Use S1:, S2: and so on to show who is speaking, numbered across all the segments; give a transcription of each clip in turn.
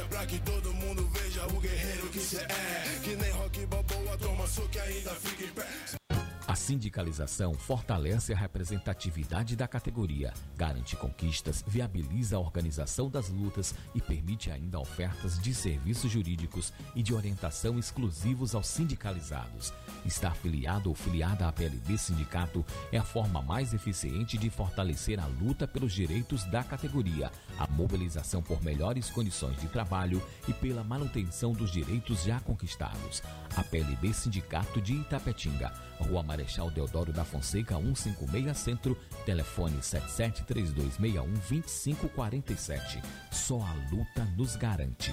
S1: pra que todo mundo veja o guerreiro que cê é. Que nem rock toma soco e ainda fica em pé.
S2: A sindicalização fortalece a representatividade da categoria, garante conquistas, viabiliza a organização das lutas e permite ainda ofertas de serviços jurídicos e de orientação exclusivos aos sindicalizados. Estar filiado ou filiada à PLB Sindicato é a forma mais eficiente de fortalecer a luta pelos direitos da categoria, a mobilização por melhores condições de trabalho e pela manutenção dos direitos já conquistados. A PLB Sindicato de Itapetinga, Rua Marechal Deodoro da Fonseca, 156 Centro, telefone 7732612547. Só a luta nos garante.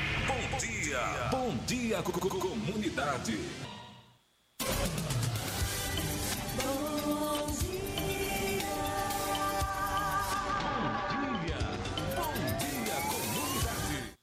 S3: Bom dia. Bom dia, co- co- comunidade.
S4: Bom
S3: dia. Bom dia, comunidade.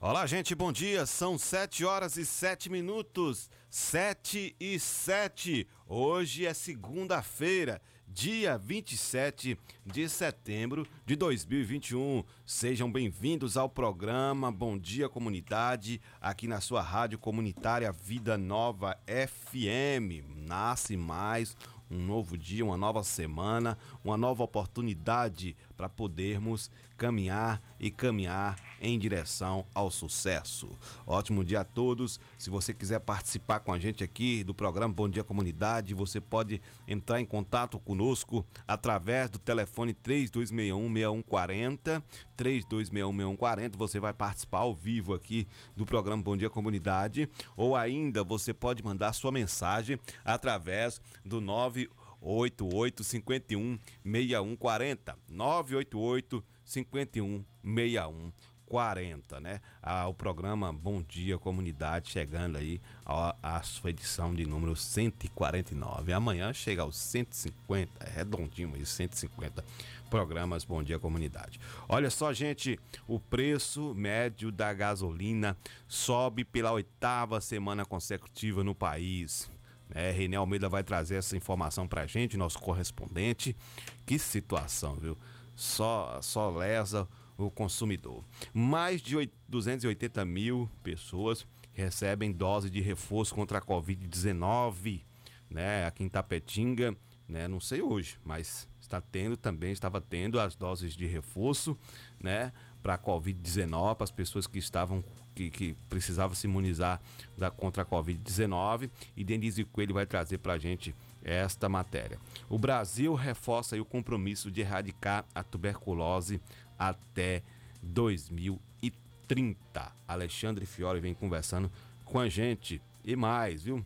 S5: Olá, gente, bom dia. São 7 horas e 7 minutos. 7 e 7. Hoje é segunda-feira, dia 27 de setembro de 2021. Sejam bem-vindos ao programa Bom Dia Comunidade, aqui na sua rádio comunitária Vida Nova FM. Nasce mais um novo dia, uma nova semana, uma nova oportunidade para podermos caminhar e caminhar em direção ao sucesso. Ótimo dia a todos. Se você quiser participar com a gente aqui do programa Bom Dia Comunidade, você pode entrar em contato conosco através do telefone 3261-6140. 3261-6140. Você vai participar ao vivo aqui do programa Bom Dia Comunidade. Ou ainda você pode mandar sua mensagem através do 9 88 51 6140 988 51 61 40, né? Ah, o programa Bom Dia Comunidade chegando aí à, sua edição de número 149. Amanhã chega aos 150, é redondinho aí, 150 programas Bom Dia Comunidade. Olha só, gente, o preço médio da gasolina sobe pela oitava semana consecutiva no país. É, René Almeida vai trazer essa informação pra gente, nosso correspondente. Que situação, viu? Só, só lesa o consumidor. Mais de oit- 280 mil pessoas recebem dose de reforço contra a Covid-19, né? Aqui em Tapetinga, né? Não sei hoje, mas está tendo também, estava tendo as doses de reforço, né? Para a Covid-19, para as pessoas que estavam que, que precisavam se imunizar da, contra a Covid-19. E Denise Coelho vai trazer para a gente esta matéria. O Brasil reforça o compromisso de erradicar a tuberculose até 2030. Alexandre Fiore vem conversando com a gente e mais, viu?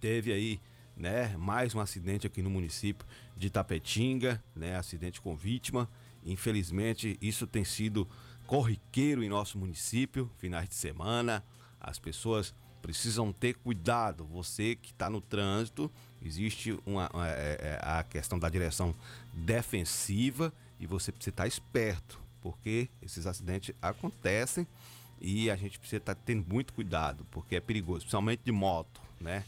S5: Teve aí, né, mais um acidente aqui no município de Tapetinga, né, acidente com vítima. Infelizmente, isso tem sido corriqueiro em nosso município, finais de semana. As pessoas precisam ter cuidado. Você que está no trânsito, existe uma, uma- é- é a questão da direção defensiva e você precisa estar esperto, porque esses acidentes acontecem e a gente precisa estar tendo muito cuidado, porque é perigoso, principalmente de moto, né?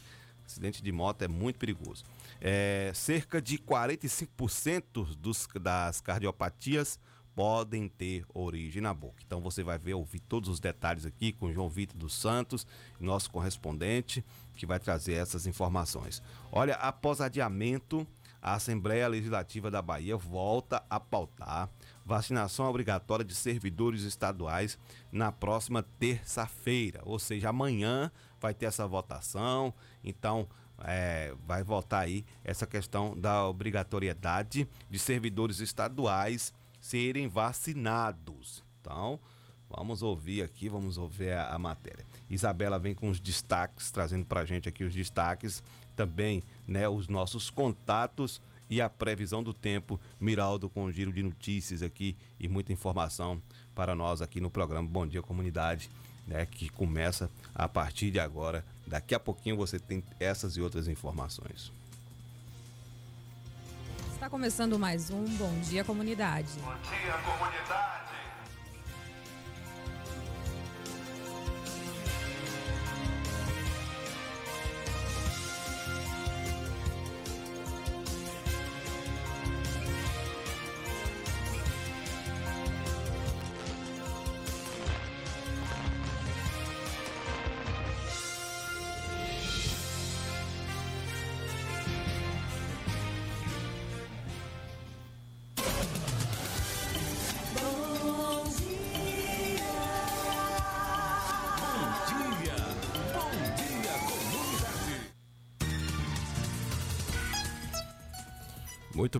S5: Acidente de moto é muito perigoso. É, cerca de 45% dos, das cardiopatias podem ter origem na boca. Então você vai ver, ouvir todos os detalhes aqui com João Vitor dos Santos, nosso correspondente, que vai trazer essas informações. Olha, após adiamento, a Assembleia Legislativa da Bahia volta a pautar vacinação obrigatória de servidores estaduais na próxima terça-feira, ou seja, amanhã vai ter essa votação. Então, é, vai votar aí essa questão da obrigatoriedade de servidores estaduais serem vacinados. Então, vamos ouvir aqui, vamos ouvir a, a matéria. Isabela vem com os destaques, trazendo para a gente aqui os destaques, também né, os nossos contatos e a previsão do tempo. Miraldo com um giro de notícias aqui e muita informação para nós aqui no programa Bom Dia Comunidade, né, que começa a partir de agora. Daqui a pouquinho você tem essas e outras informações.
S6: Está começando mais um Bom Dia Comunidade.
S3: Bom dia, comunidade.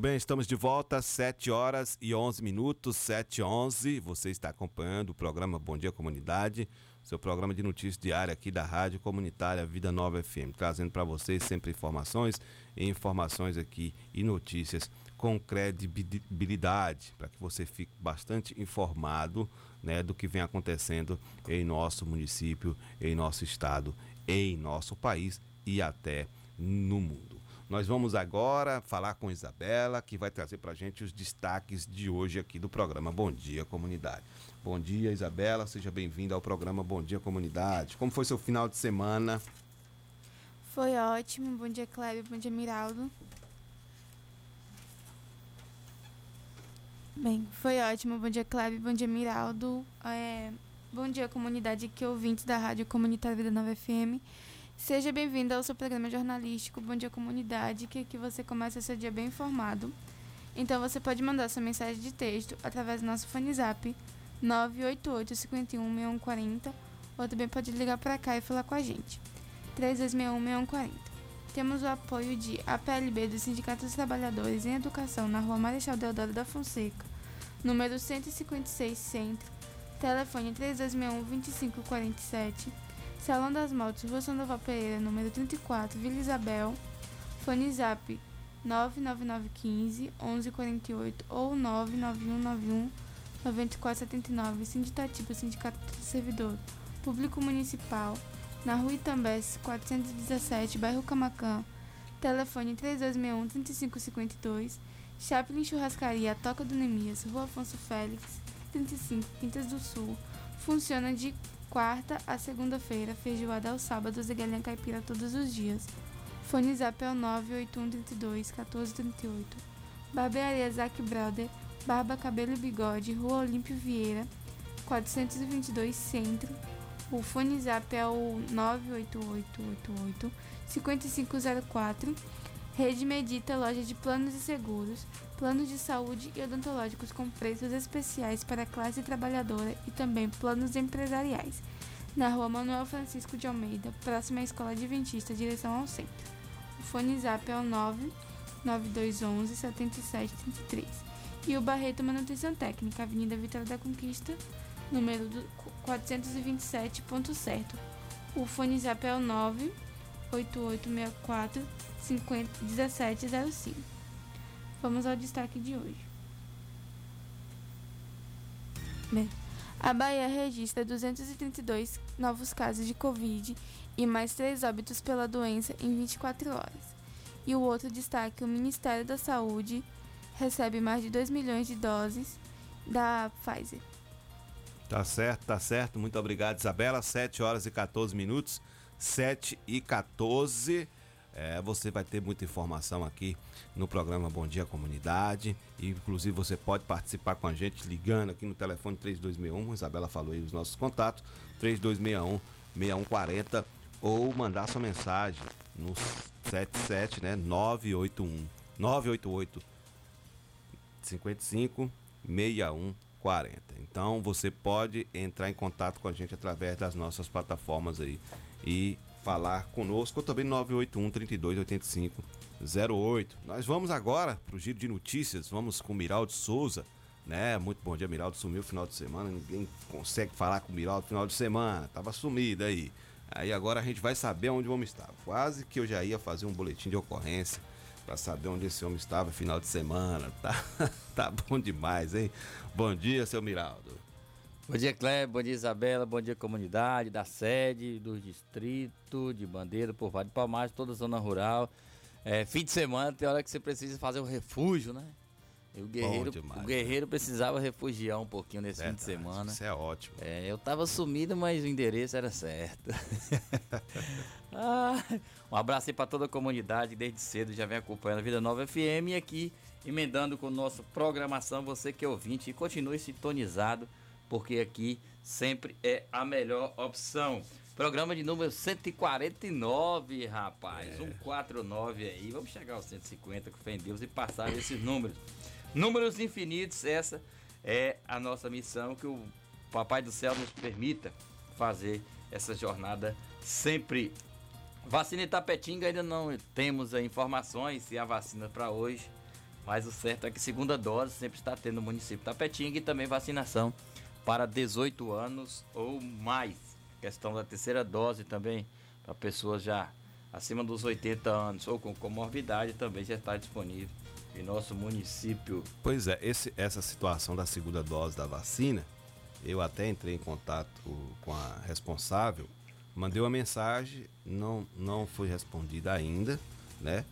S5: Bem, estamos de volta, 7 horas e 11 minutos, 7 e 11. Você está acompanhando o programa Bom Dia Comunidade, seu programa de notícias diária aqui da Rádio Comunitária Vida Nova FM, trazendo para vocês sempre informações e informações aqui e notícias com credibilidade, para que você fique bastante informado né, do que vem acontecendo em nosso município, em nosso estado, em nosso país e até no mundo. Nós vamos agora falar com Isabela, que vai trazer para a gente os destaques de hoje aqui do programa Bom Dia Comunidade. Bom dia, Isabela, seja bem-vinda ao programa Bom Dia Comunidade. Como foi seu final de semana?
S7: Foi ótimo. Bom dia, Cléber. Bom dia, Miraldo. Bem, foi ótimo. Bom dia, Cléber. Bom dia, Miraldo. É, bom dia, comunidade que ouvintes da Rádio Comunitária Vida Nova FM. Seja bem-vindo ao seu programa jornalístico Bom Dia Comunidade, que aqui você começa seu dia bem informado. Então você pode mandar sua mensagem de texto através do nosso fone zap 988 51 6140 ou também pode ligar para cá e falar com a gente. 3261 6140. Temos o apoio de APLB do Sindicato dos Trabalhadores em Educação na Rua Marechal Deodoro da Fonseca, número 156 Centro, telefone 3261 2547, Salão das Motos, Rua Sandoval Pereira, número 34, Vila Isabel, fone zap 99915 1148 ou 99191 9479, Sindicativo Sindicato do Servidor Público Municipal, na Rua Itambés, 417, bairro Camacã, telefone 3261-3552, Chaplin Churrascaria, Toca do Nemias, Rua Afonso Félix, 35, Quintas do Sul. Funciona de quarta a segunda-feira, feijoada aos sábados e galinha caipira todos os dias. Fone zap é o 98132-1438. Barbearia Zac Brother, Barba, Cabelo e Bigode, Rua Olímpio Vieira, 422 Centro. O fone zap é o 98888-5504. Rede Medita, loja de planos e seguros, planos de saúde e odontológicos com preços especiais para a classe trabalhadora e também planos empresariais. Na rua Manuel Francisco de Almeida, próxima à Escola Adventista, direção ao centro. O fone zap é o 99211 7733. E o Barreto Manutenção Técnica, Avenida Vitória da Conquista, número do 427, ponto certo. O fone zap é o 98864 1705. Vamos ao destaque de hoje. Bem, a Bahia registra 232 novos casos de Covid e mais três óbitos pela doença em 24 horas. E o outro destaque, o Ministério da Saúde recebe mais de 2 milhões de doses da Pfizer.
S5: Tá certo, tá certo. Muito obrigado, Isabela. 7 horas e 14 minutos. 7 e 14. É, você vai ter muita informação aqui no programa Bom Dia Comunidade. E, inclusive, você pode participar com a gente ligando aqui no telefone 3261. Isabela falou aí os nossos contatos: 3261 6140 ou mandar sua mensagem no 77, né? 981 988 55 61 40. Então você pode entrar em contato com a gente através das nossas plataformas aí e falar conosco ou também 981 32 85 08. Nós vamos agora para o giro de notícias, vamos com o Miraldo Souza, né? Muito bom dia, Miraldo sumiu final de semana, ninguém consegue falar com o Miraldo final de semana, tava sumido aí. Aí agora a gente vai saber onde vamos estar. Quase que eu já ia fazer um boletim de ocorrência para saber onde esse homem estava final de semana. Tá, tá bom demais, hein? Bom dia, seu Miraldo.
S8: Bom dia, Cleber. Bom dia, Isabela. Bom dia, comunidade da sede, do distrito, de Bandeira, por Vale de Palmares, toda a zona rural. É, fim de semana tem hora que você precisa fazer um refúgio, né? E o guerreiro,
S5: demais,
S8: o guerreiro precisava refugiar um pouquinho nesse fim de semana.
S5: Isso é ótimo.
S8: É, eu tava sumido, mas o endereço era certo. Ah, um abraço aí para toda a comunidade, desde cedo já vem acompanhando a Vida Nova FM e aqui emendando com nossa programação, você que é ouvinte, e continue sintonizado, porque aqui sempre é a melhor opção. Programa de número 149, rapaz. 149 aí. Vamos chegar aos 150, com fé em Deus, e passar esses números. Números infinitos, essa é a nossa missão, que o Papai do Céu nos permita fazer essa jornada sempre. Vacina Itapetinga ainda não temos aí informações se há vacina para hoje, mas o certo é que segunda dose sempre está tendo no município de Itapetinga e também vacinação para 18 anos ou mais. Questão da terceira dose também para pessoas já acima dos 80 anos ou com comorbidade também já está disponível em nosso município.
S5: Pois é, esse, essa situação da segunda dose da vacina, eu até entrei em contato com a responsável, mandei uma mensagem, não, não foi respondida ainda, né?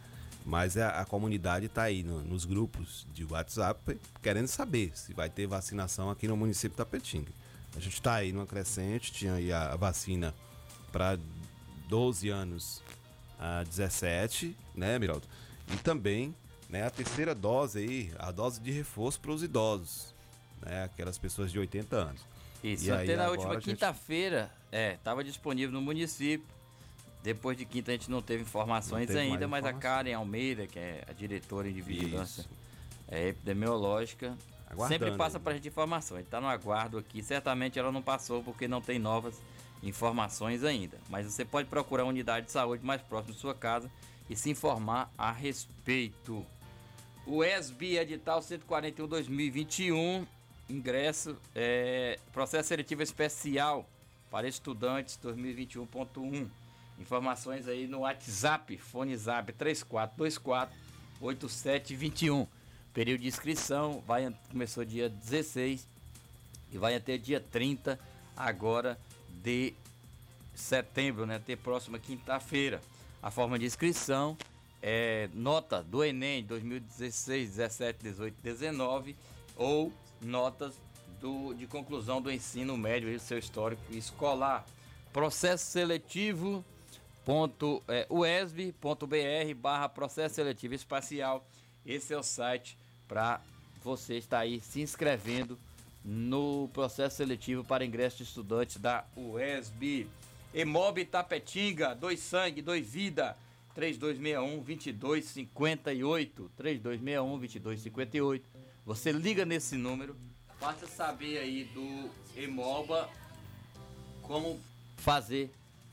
S5: Mas a, a comunidade está aí no- nos grupos de WhatsApp querendo saber se vai ter vacinação aqui no município de Tapetinga. A gente está aí numa crescente, tinha aí a, a vacina para 12 anos a 17, né, Miraldo? E também né, a terceira dose aí, a dose de reforço para os idosos, né? Aquelas pessoas de 80 anos.
S8: Isso,
S5: E aí,
S8: até na
S5: agora
S8: última
S5: a gente-
S8: quinta-feira, é, estava disponível no município. Depois de quinta a gente não teve informações
S5: Não teve
S8: ainda, mas a. Karen Almeida, que é a diretora de vigilância é, epidemiológica,
S5: Aguardando
S8: sempre passa
S5: aí.
S8: pra gente informação. A gente tá no aguardo aqui. Certamente ela não passou porque não tem novas informações ainda. Mas você pode procurar a unidade de saúde mais próxima de sua casa e se informar a respeito. O ESB edital 141-2021, ingresso, é, processo seletivo especial para estudantes 2021.1. Informações aí no WhatsApp, fone zap 3424 8721. Período de inscrição vai, começou dia 16 e vai até dia 30 agora de setembro, né? Até próxima quinta-feira. A forma de inscrição é nota do Enem 2016, 17, 18, 19 ou notas do, de conclusão do ensino médio e seu histórico escolar. Processo seletivo ponto, é, uesb.br barra processo seletivo espacial. Esse é o site para você estar aí se inscrevendo no processo seletivo para ingresso de estudantes da UESB. Emob Tapetinga, dois sangue, dois vida. 3261 2258 3261 2258 Você liga nesse número, basta saber aí do Emoba como fazer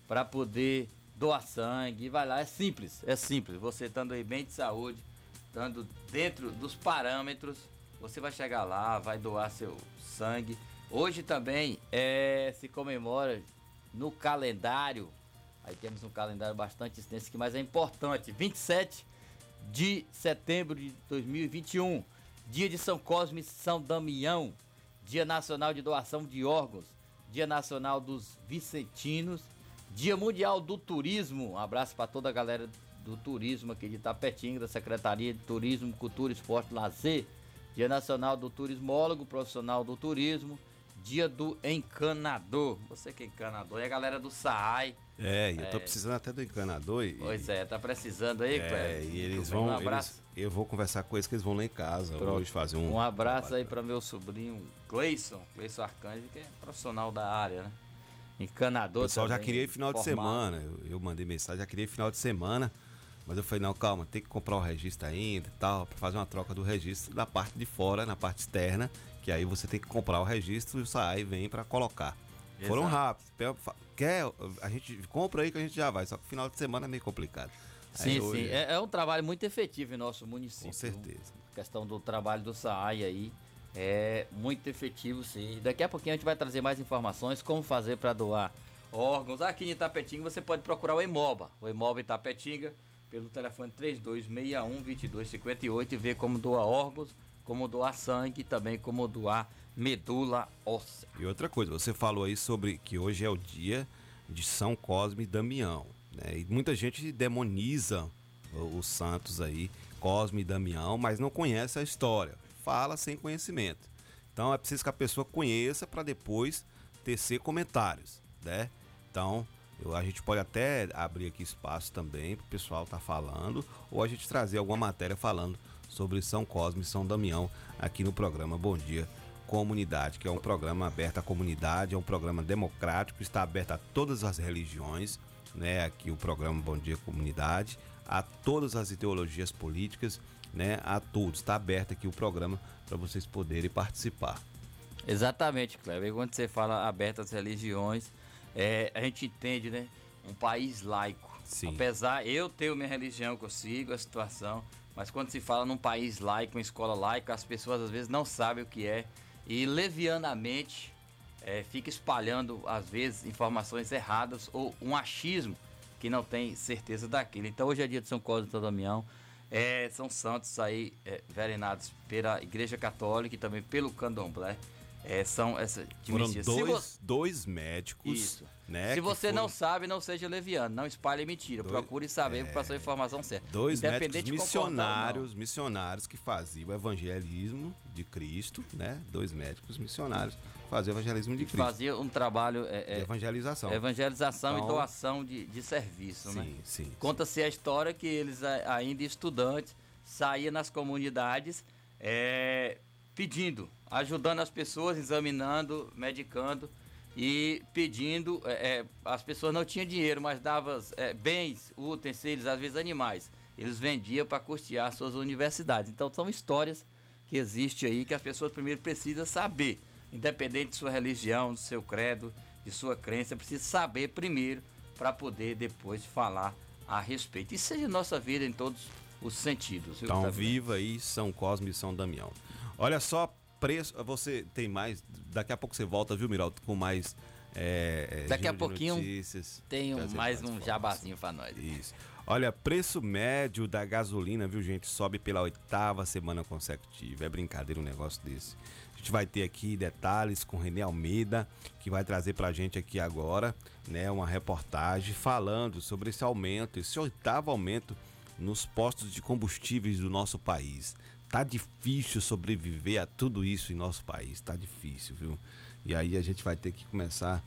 S8: para poder doar sangue. Vai lá, é simples, é simples. Você estando aí bem de saúde, estando dentro dos parâmetros, você vai chegar lá, vai doar seu sangue. Hoje também é, se comemora no calendário. Aí temos um calendário bastante extenso aqui, mas é importante. 27 de setembro de 2021, dia de São Cosme e São Damião, Dia Nacional de Doação de Órgãos, Dia Nacional dos Vicentinos, Dia Mundial do Turismo. Um abraço para toda a galera do turismo aqui de Itapetinga, da Secretaria de Turismo, Cultura, Esporte e Lazer. Dia Nacional do Turismólogo, Profissional do Turismo. dia do encanador. Você que é encanador, é a galera do SAAI.
S5: É, e eu tô precisando até do encanador. E,
S8: Pois é, tá precisando aí,
S5: é, e eles vão.
S8: Um
S5: eles-
S8: abraço.
S5: eu vou conversar com eles que eles vão lá em casa
S8: Pronto.
S5: hoje fazer um.
S8: Um abraço aí para meu sobrinho Cleison, Cleison Arcanjo, que é profissional da área, né?
S5: O
S8: Encanador
S5: pessoal já queria ir final de
S8: formado.
S5: semana. Eu, eu mandei mensagem, já queria ir final de semana. Mas eu falei, não, calma, tem que comprar o registro ainda e tal, pra fazer uma troca do registro da parte de fora, na parte externa, que aí você tem que comprar o registro e o SAI vem pra colocar. Foram
S8: Exato.
S5: rápidos. Pega- fa- Quer? A gente compra aí que a gente já vai, só que final de semana é meio complicado. Aí
S8: Sim,
S5: hoje-
S8: sim. É, é um trabalho muito efetivo em nosso município.
S5: Com certeza.
S8: A questão do trabalho do SAAI aí é muito efetivo, sim. Daqui a pouquinho a gente vai trazer mais informações como fazer para doar órgãos. Aqui em Itapetinga você pode procurar o Emoba. O Emoba Itapetinga pelo telefone 3261-2258 e ver como doar órgãos, como doar sangue e também como doar medula óssea.
S5: E outra coisa, você falou aí sobre que hoje é o dia de São Cosme e Damião. Né? E muita gente demoniza os santos aí, Cosme e Damião, mas não conhece a história. Fala sem conhecimento. Então é preciso que a pessoa conheça para depois tecer comentários, né? Então eu- a gente pode até abrir aqui espaço também para o pessoal estar falando ou a gente trazer alguma matéria falando sobre São Cosme e São Damião aqui no programa Bom Dia Comunidade, que é um programa aberto à comunidade, é um programa democrático, está aberto a todas as religiões, né? Aqui o programa Bom Dia Comunidade, a todas as ideologias políticas, né? A todos. Está aberto aqui o programa para vocês poderem participar.
S8: Exatamente, Kleber. E Quando você fala aberto às religiões, é, a gente entende, né? Um país laico.
S5: Sim.
S8: Apesar, eu tenho minha religião que eu sigo, a situação, mas quando se fala num país laico, uma escola laica, as pessoas às vezes não sabem o que é e levianamente é, fica espalhando, às vezes, informações erradas ou um achismo que não tem certeza daquilo. Então hoje é dia de São Cosme e São Damião. É, são santos aí é, venenados pela Igreja Católica e também pelo Candomblé. É, são essa de
S5: Foram dois, dois médicos,
S8: Isso.
S5: né?
S8: Se você
S5: foram
S8: não sabe, não seja leviano, não espalhe mentira.
S5: Dois- é,
S8: Procure saber para passar a informação certa.
S5: Dois médicos
S8: de
S5: missionários, missionários que faziam o evangelismo de Cristo, né? Dois médicos missionários faziam o evangelismo de Cristo.
S8: Fazia um trabalho é,
S5: de
S8: é,
S5: evangelização.
S8: evangelização
S5: Então-
S8: e doação de, de serviço, né?
S5: Sim, sim.
S8: Conta-se a história que eles, ainda estudantes, saíam nas comunidades é, pedindo, ajudando as pessoas, examinando, medicando e pedindo. é, é, as pessoas não tinham dinheiro, mas davam é, bens, utensílios, às vezes animais. Eles vendiam para custear suas universidades. Então são histórias que existem aí que as pessoas primeiro precisam saber. Independente de sua religião, do seu credo, de sua crença, precisa saber primeiro para poder depois falar a respeito. Isso seja nossa vida em todos os sentidos.
S5: Então, viva aí São Cosme e São Damião. Olha só, preço. Você tem mais. Daqui a pouco você volta, viu, Miraldo, com mais. é, é,
S8: Daqui a pouquinho
S5: notícias,
S8: Tem
S5: trazer
S8: mais um jabazinho para nós.
S5: Isso. Olha, preço médio da gasolina, viu, gente? Sobe pela oitava semana consecutiva. É brincadeira um negócio desse. A gente vai ter aqui detalhes com René Almeida, que vai trazer pra gente aqui agora, né, uma reportagem falando sobre esse aumento, esse oitavo aumento nos postos de combustíveis do nosso país. Tá difícil sobreviver a tudo isso em nosso país, tá difícil, viu? E aí a gente vai ter que começar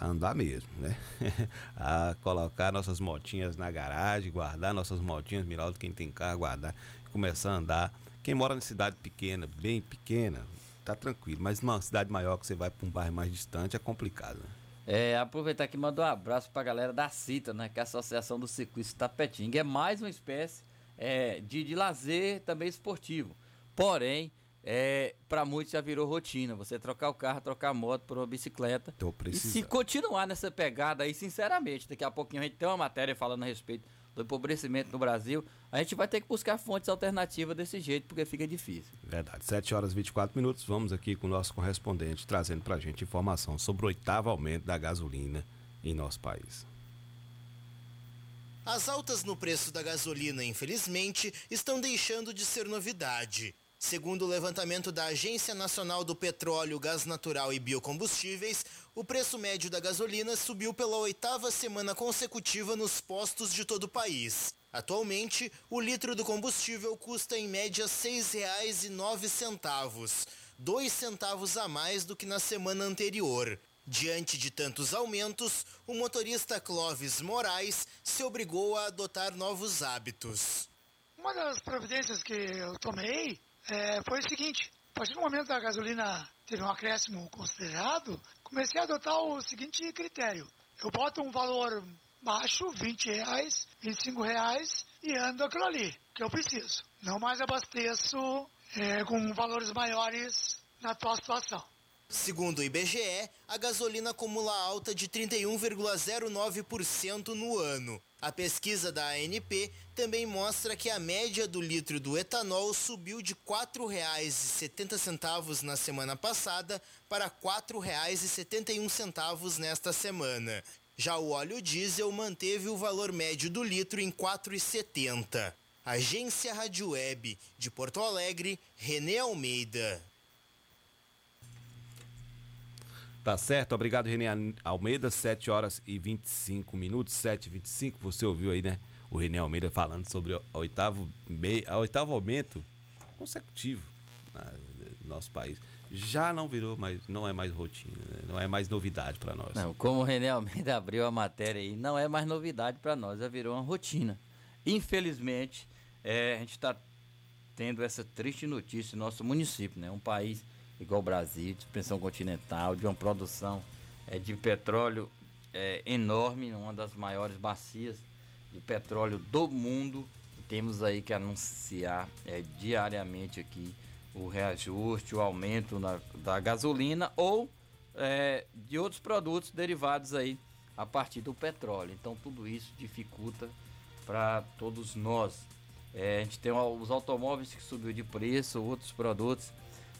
S5: a andar mesmo, né? a colocar nossas motinhas na garagem, guardar nossas motinhas, Miraldo, quem tem carro, guardar, começar a andar. Quem mora em cidade pequena, bem pequena, tá tranquilo, mas numa cidade maior que você vai para um bairro mais distante é complicado. Né?
S8: É, aproveitar aqui e mandar um abraço pra galera da CITA, né? Que é a Associação do Ciclista Tapetinga. É mais uma espécie é, de, de lazer também esportivo. Porém, é, para muitos já virou rotina. Você trocar o carro, trocar a moto por uma bicicleta.
S5: Tô
S8: E se continuar nessa pegada aí, sinceramente, daqui a pouquinho a gente tem uma matéria falando a respeito do empobrecimento no Brasil. A gente vai ter que buscar fontes alternativas desse jeito, porque fica difícil.
S5: Verdade. 7 horas e 24 minutos. Vamos aqui com o nosso correspondente trazendo pra gente informação sobre o oitavo aumento da gasolina em nosso país.
S9: As altas no preço da gasolina, infelizmente, estão deixando de ser novidade. Segundo o levantamento da Agência Nacional do Petróleo, Gás Natural e Biocombustíveis, o preço médio da gasolina subiu pela oitava semana consecutiva nos postos de todo o país. Atualmente, o litro do combustível custa em média R$ 6,09. dois centavos a mais do que na semana anterior. Diante de tantos aumentos, o motorista Clóvis Moraes se obrigou a adotar novos hábitos.
S10: Uma das providências que eu tomei é, foi o seguinte: a partir do momento que a gasolina teve um acréscimo considerado, comecei a adotar o seguinte critério: eu boto um valor baixo, 20 reais, 25 reais, e ando aquilo ali, que eu preciso. Não mais abasteço é, com valores maiores na atual situação.
S9: Segundo o IBGE, a gasolina acumula alta de 31,09% no ano. A pesquisa da ANP também mostra que a média do litro do etanol subiu de R$ 4,70 na semana passada para R$ 4,71 nesta semana. Já o óleo diesel manteve o valor médio do litro em R$ 4,70. Agência Rádio Web de Porto Alegre, Renê Almeida.
S5: Tá certo, obrigado Renê Almeida, 7 horas e 25 minutos, 7 e 25 você ouviu aí, né? O Renê Almeida falando sobre o oitavo, oitavo aumento consecutivo no nosso país. Já não virou mais, não é mais rotina, né? não é mais novidade para nós.
S8: Não, como o Renê Almeida abriu a matéria aí, não é mais novidade para nós, já virou uma rotina. Infelizmente, é, a gente está tendo essa triste notícia no nosso município, né? Um país igual o Brasil, de expansão continental, de uma produção é, de petróleo é, enorme, uma das maiores bacias de petróleo do mundo. Temos aí que anunciar é, diariamente aqui o reajuste, o aumento na, da gasolina ou é, de outros produtos derivados aí a partir do petróleo. Então tudo isso dificulta para todos nós. É, a gente tem os automóveis que subiu de preço, outros produtos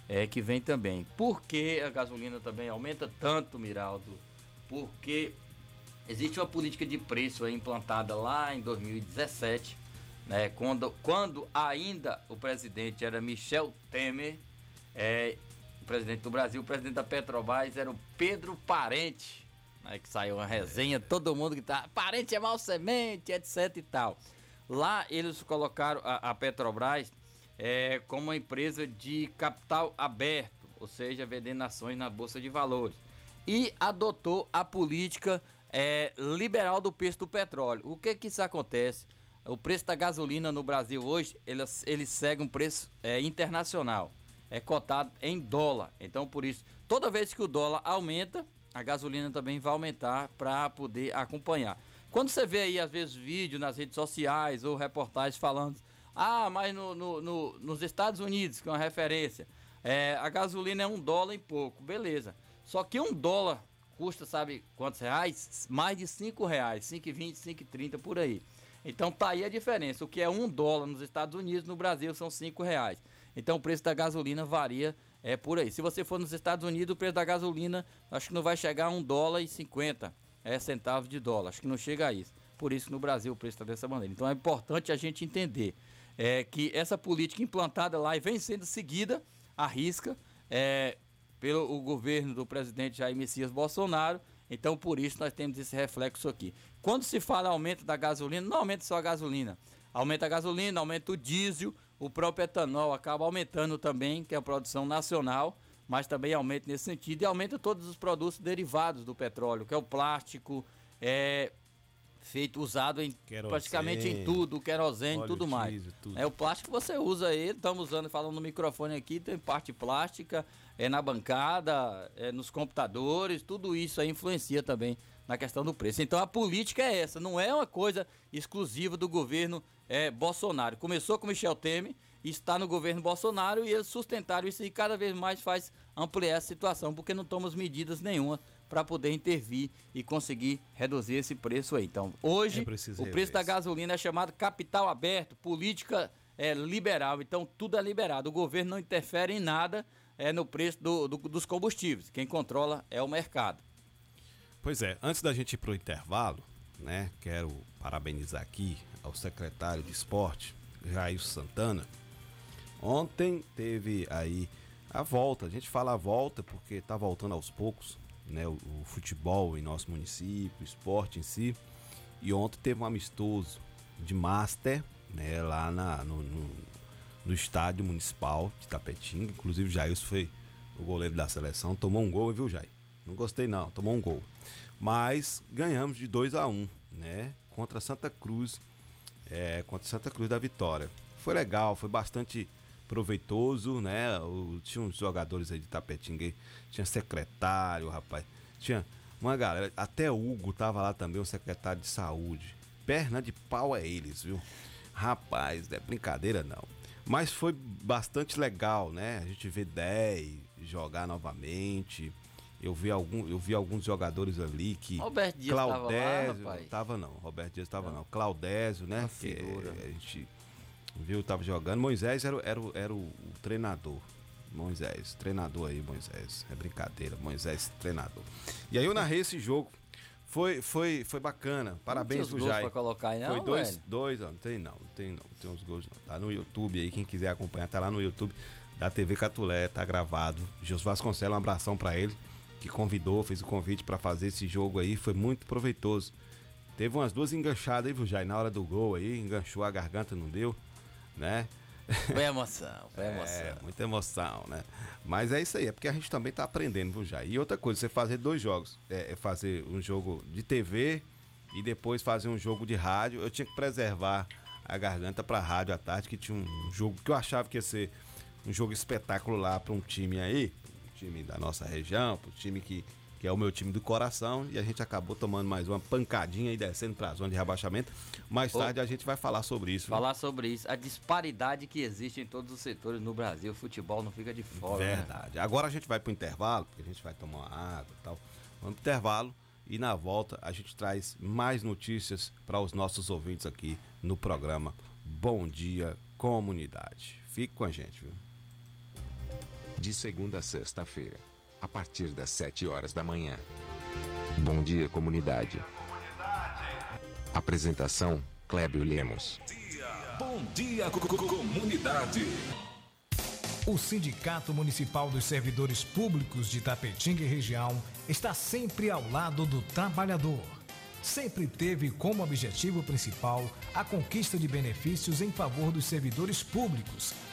S8: é, que vem também. Por que a gasolina também aumenta tanto, Miraldo? Porque existe uma política de preço implantada lá em 2017, né, quando, quando ainda o presidente era Michel Temer, é, o presidente do Brasil, o presidente da Petrobras era o Pedro Parente, né, que saiu uma resenha, todo mundo que tá, parente é mal semente, etc e tal. Lá eles colocaram a, a Petrobras é, como uma empresa de capital aberto, ou seja, vendendo ações na Bolsa de Valores. E adotou a política é, liberal do preço do petróleo. O que que isso acontece? O preço da gasolina no Brasil hoje, ele, ele segue um preço é, internacional. É cotado em dólar. Então, por isso, toda vez que o dólar aumenta, a gasolina também vai aumentar para poder acompanhar. Quando você vê aí, às vezes, vídeo nas redes sociais ou reportagens falando ah, mas no, no, no, nos Estados Unidos, que é uma referência, é, a gasolina é um dólar e pouco, beleza. Só que um dólar custa, sabe quantos reais? Mais de cinco reais, 5,20, 5,30 por aí. Então tá aí a diferença. O que é um dólar nos Estados Unidos, no Brasil são cinco reais. Então o preço da gasolina varia é por aí. Se você for nos Estados Unidos, o preço da gasolina acho que não vai chegar a um dólar e 50 é, centavos de dólar. Acho que não chega a isso. Por isso no Brasil o preço está dessa maneira. Então é importante a gente entender é, que essa política implantada lá e vem sendo seguida à risca é, pelo o governo do presidente Jair Messias Bolsonaro. Então, por isso, nós temos esse reflexo aqui. Quando se fala aumento da gasolina, não aumenta só a gasolina. Aumenta a gasolina, aumenta o diesel, o próprio etanol acaba aumentando também, que é a produção nacional, mas também aumenta nesse sentido e aumenta todos os produtos derivados do petróleo, que é o plástico, é, feito, usado em querosene, praticamente em tudo, querosene, tudo mais. Tudo. É o plástico que você usa ele, estamos usando, falando no microfone aqui, tem parte plástica, é na bancada, é nos computadores, tudo isso aí influencia também na questão do preço. Então a política é essa, não é uma coisa exclusiva do governo é, Bolsonaro. Começou com Michel Temer, está no governo Bolsonaro e eles sustentaram isso e cada vez mais faz ampliar a situação, porque não tomamos medidas nenhuma para poder intervir e conseguir reduzir esse preço aí. Então, hoje, é o preço da gasolina é chamado capital aberto, política é, liberal. Então, tudo é liberado. O governo não interfere em nada é, no preço do, do, dos combustíveis. Quem controla é o mercado.
S5: Pois é, antes da gente ir para o intervalo, né, quero parabenizar aqui ao secretário de esporte, Jair Santana. Ontem teve aí a volta, a gente fala a volta porque está voltando aos poucos, né, o, o, futebol em nosso município, o esporte em si. E ontem teve um amistoso de Master, né, lá na, no, no, no estádio municipal de Tapetinga. Inclusive, Jair foi o goleiro da seleção, tomou um gol, viu, Jair? Não gostei não, tomou um gol. Mas ganhamos de 2 a 1 um, né? Contra Santa Cruz, é, contra Santa Cruz da Vitória. Foi legal, foi bastante proveitoso, né? O, tinha uns jogadores aí de Tapetinga, tinha secretário, rapaz. Tinha uma galera, até Hugo tava lá também, o secretário de saúde. Perna de pau é eles, viu? Rapaz, não é brincadeira não. Mas foi bastante legal, né? A gente vê 10 jogar novamente. Eu vi, algum, eu vi alguns jogadores ali que.
S8: Roberto Dias
S5: Claudésio,
S8: tava lá, rapaz.
S5: tava não. Roberto Dias tava não. não. Claudésio, né? Que a gente viu, tava jogando. Moisés era, era, era o, o treinador. Moisés, treinador aí, Moisés. É brincadeira, Moisés, treinador. E aí eu narrei esse jogo. Foi, foi, foi bacana. Parabéns
S8: pro
S5: Jair.
S8: Pra colocar aí, não,
S5: foi dois,
S8: velho?
S5: dois, ó, não tem não, não tem não, não tem uns gols não. Tá no YouTube aí, quem quiser acompanhar, tá lá no YouTube da TV Catulé, tá gravado. Jus Vasconcelos, um abração para ele, que convidou, fez o convite para fazer esse jogo aí, foi muito proveitoso. Teve umas duas enganchadas aí, viu, Jair, na hora do gol aí, enganchou a garganta, não deu, né?
S8: Foi emoção, foi emoção.
S5: É, muita emoção, né? Mas é isso aí, é porque a gente também tá aprendendo, viu, Jair? E outra coisa, você fazer dois jogos, é, é fazer um jogo de TV e depois fazer um jogo de rádio, eu tinha que preservar a garganta pra rádio à tarde, que tinha um jogo que eu achava que ia ser um jogo espetáculo lá para um time aí, um time da nossa região, para um time que, que é o meu time do coração, e a gente acabou tomando mais uma pancadinha e descendo para a zona de rebaixamento. Mais
S8: Ô,
S5: tarde a gente vai falar sobre isso. viu?
S8: Falar sobre isso, a disparidade que existe em todos os setores no Brasil. O futebol não fica de fora. né?
S5: Verdade. Agora a gente vai pro intervalo, porque a gente vai tomar uma água e tal. Vamos pro intervalo e na volta a gente traz mais notícias para os nossos ouvintes aqui no programa Bom Dia Comunidade. Fique com a gente, viu?
S11: De segunda a sexta-feira, a partir das 7 horas da manhã. Bom dia, comunidade. Apresentação: Clébio Lemos.
S3: Bom dia, co- co- comunidade.
S12: O Sindicato Municipal dos Servidores Públicos de Tapetinga e região está sempre ao lado do trabalhador. Sempre teve como objetivo principal a conquista de benefícios em favor dos servidores públicos.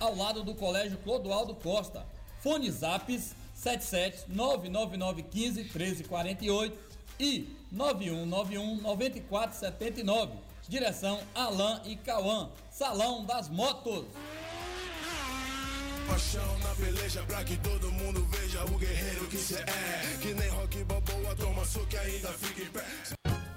S13: ao lado do Colégio Clodoaldo Costa. Fone Zaps 77 99915 1348 e 9191 9479. Direção Alain e Cauã. Salão das Motos.
S1: Paixão na peleja pra que todo mundo veja o guerreiro que cê é. Que nem rock balboa, toma soco e ainda fica em pé.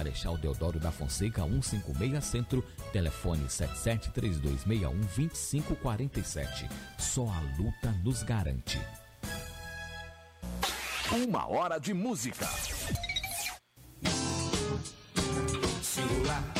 S2: Marechal Deodoro da Fonseca, 156 Centro, telefone 7732612547. Só a luta nos garante.
S3: Uma hora de música.
S1: Singular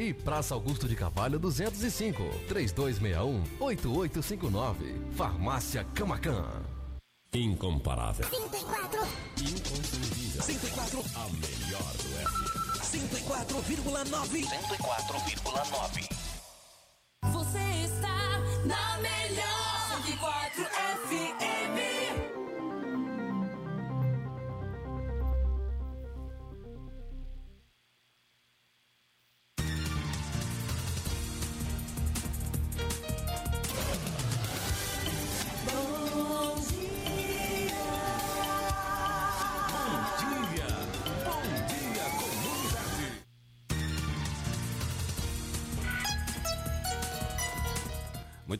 S14: E Praça Augusto de Carvalho 205, 3261-8859. Farmácia Camacan.
S15: Incomparável.
S4: 104.
S15: Inconfundível.
S4: 104.
S15: A melhor do FM.
S4: 104,9.
S15: 104,9.
S4: Você está na melhor 104 FM.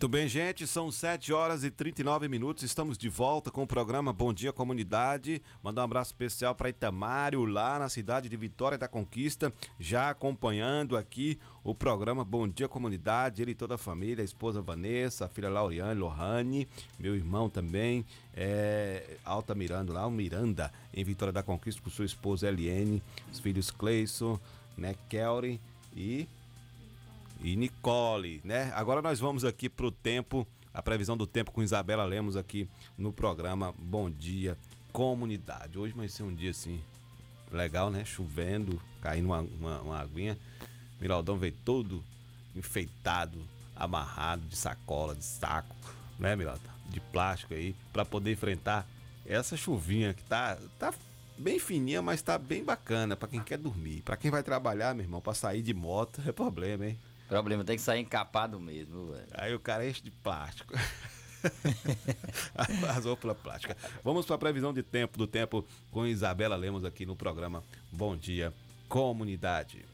S5: Muito bem, gente, são 7 horas e 39 minutos. Estamos de volta com o programa Bom Dia Comunidade. Mandar um abraço especial para Itamário, lá na cidade de Vitória da Conquista, já acompanhando aqui o programa Bom Dia Comunidade. Ele e toda a família, a esposa Vanessa, a filha Lauriane, Lohane, meu irmão também, é, Alta Miranda, lá o Miranda, em Vitória da Conquista, com sua esposa Eliane, os filhos Cleison, né, Kelly e e Nicole, né? Agora nós vamos aqui para o tempo, a previsão do tempo com Isabela Lemos aqui no programa Bom Dia Comunidade. Hoje vai ser um dia assim legal, né? Chovendo, caindo uma, uma, uma aguinha. Miraldão veio todo enfeitado, amarrado de sacola, de saco, né, Miralda? De plástico aí, para poder enfrentar essa chuvinha que tá, tá bem fininha, mas tá bem bacana para quem quer dormir. Para quem vai trabalhar, meu irmão, para sair de moto é problema, hein?
S8: Problema, tem que sair encapado mesmo, velho.
S5: Aí o cara enche de plástico. As roupas plásticas. Vamos para a previsão de tempo do tempo com Isabela Lemos aqui no programa Bom Dia Comunidade.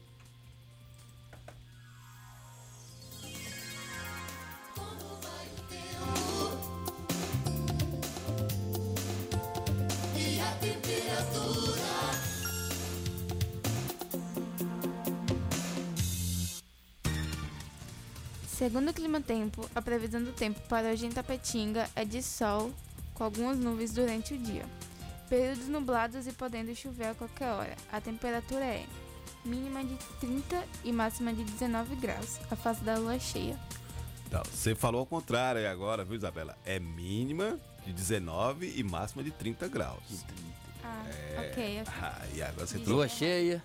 S16: Segundo o Clima Tempo, a previsão do tempo para hoje em Tapetinga é de sol, com algumas nuvens durante o dia. Períodos nublados e podendo chover a qualquer hora. A temperatura é mínima de 30 e máxima de 19 graus. A fase da lua é cheia.
S5: Então, você falou ao contrário aí agora, viu, Isabela? É mínima de 19 e máxima de 30 graus.
S16: Ah,
S5: É.
S16: ok, ok.
S5: Ah, e agora você
S8: Lua cheia.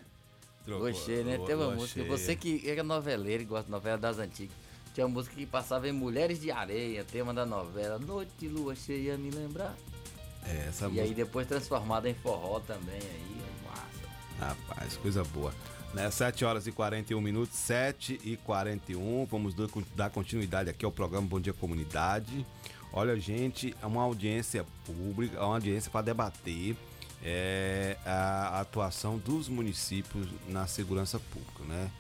S5: Trocou,
S8: Lua cheia, né?
S5: lua-
S8: Tem uma música.
S5: cheia.
S8: Você que era noveleiro e gosta de novela das antigas. Tinha uma música que passava em Mulheres de Areia, tema da novela. Noite de lua cheia, me lembrar.
S5: É, essa
S8: e
S5: música.
S8: aí depois transformada em forró também aí. Massa.
S5: Rapaz, coisa boa. Né? 7 horas e 41 minutos, 7 e 41. Vamos dar dar continuidade aqui ao programa Bom Dia Comunidade. Olha, gente, é uma audiência pública, é uma audiência para debater é, a atuação dos municípios na segurança pública, né?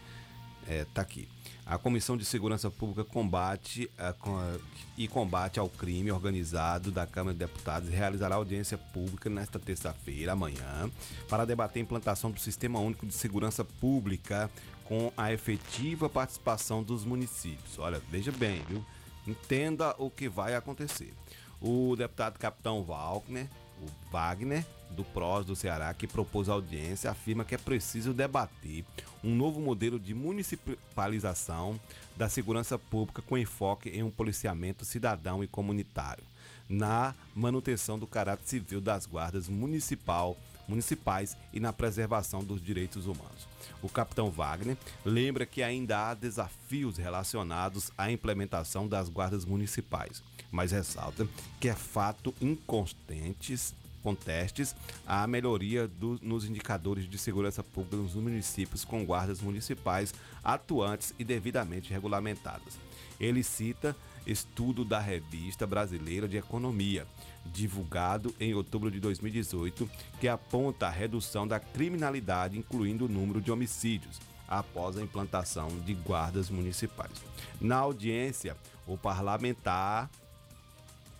S5: É, tá aqui. A Comissão de Segurança Pública combate a- a- e combate ao crime organizado da Câmara de Deputados realizará audiência pública nesta terça-feira, amanhã, para debater a implantação do Sistema Único de Segurança Pública com a efetiva participação dos municípios. Olha, veja bem, viu? Entenda o que vai acontecer. O deputado Capitão Wagner, o Wagner, do PROS do Ceará, que propôs a audiência, afirma que é preciso debater um novo modelo de municipalização da segurança pública com enfoque em um policiamento cidadão e comunitário, na manutenção do caráter civil das guardas municipal, municipais e na preservação dos direitos humanos. O capitão Wagner lembra que ainda há desafios relacionados à implementação das guardas municipais, mas ressalta que é fato inconstantes contestes a melhoria do- nos indicadores de segurança pública nos municípios com guardas municipais atuantes e devidamente regulamentadas. Ele cita estudo da Revista Brasileira de Economia, divulgado em outubro de 2018, que aponta a redução da criminalidade, incluindo o número de homicídios, após a implantação de guardas municipais. Na audiência, o parlamentar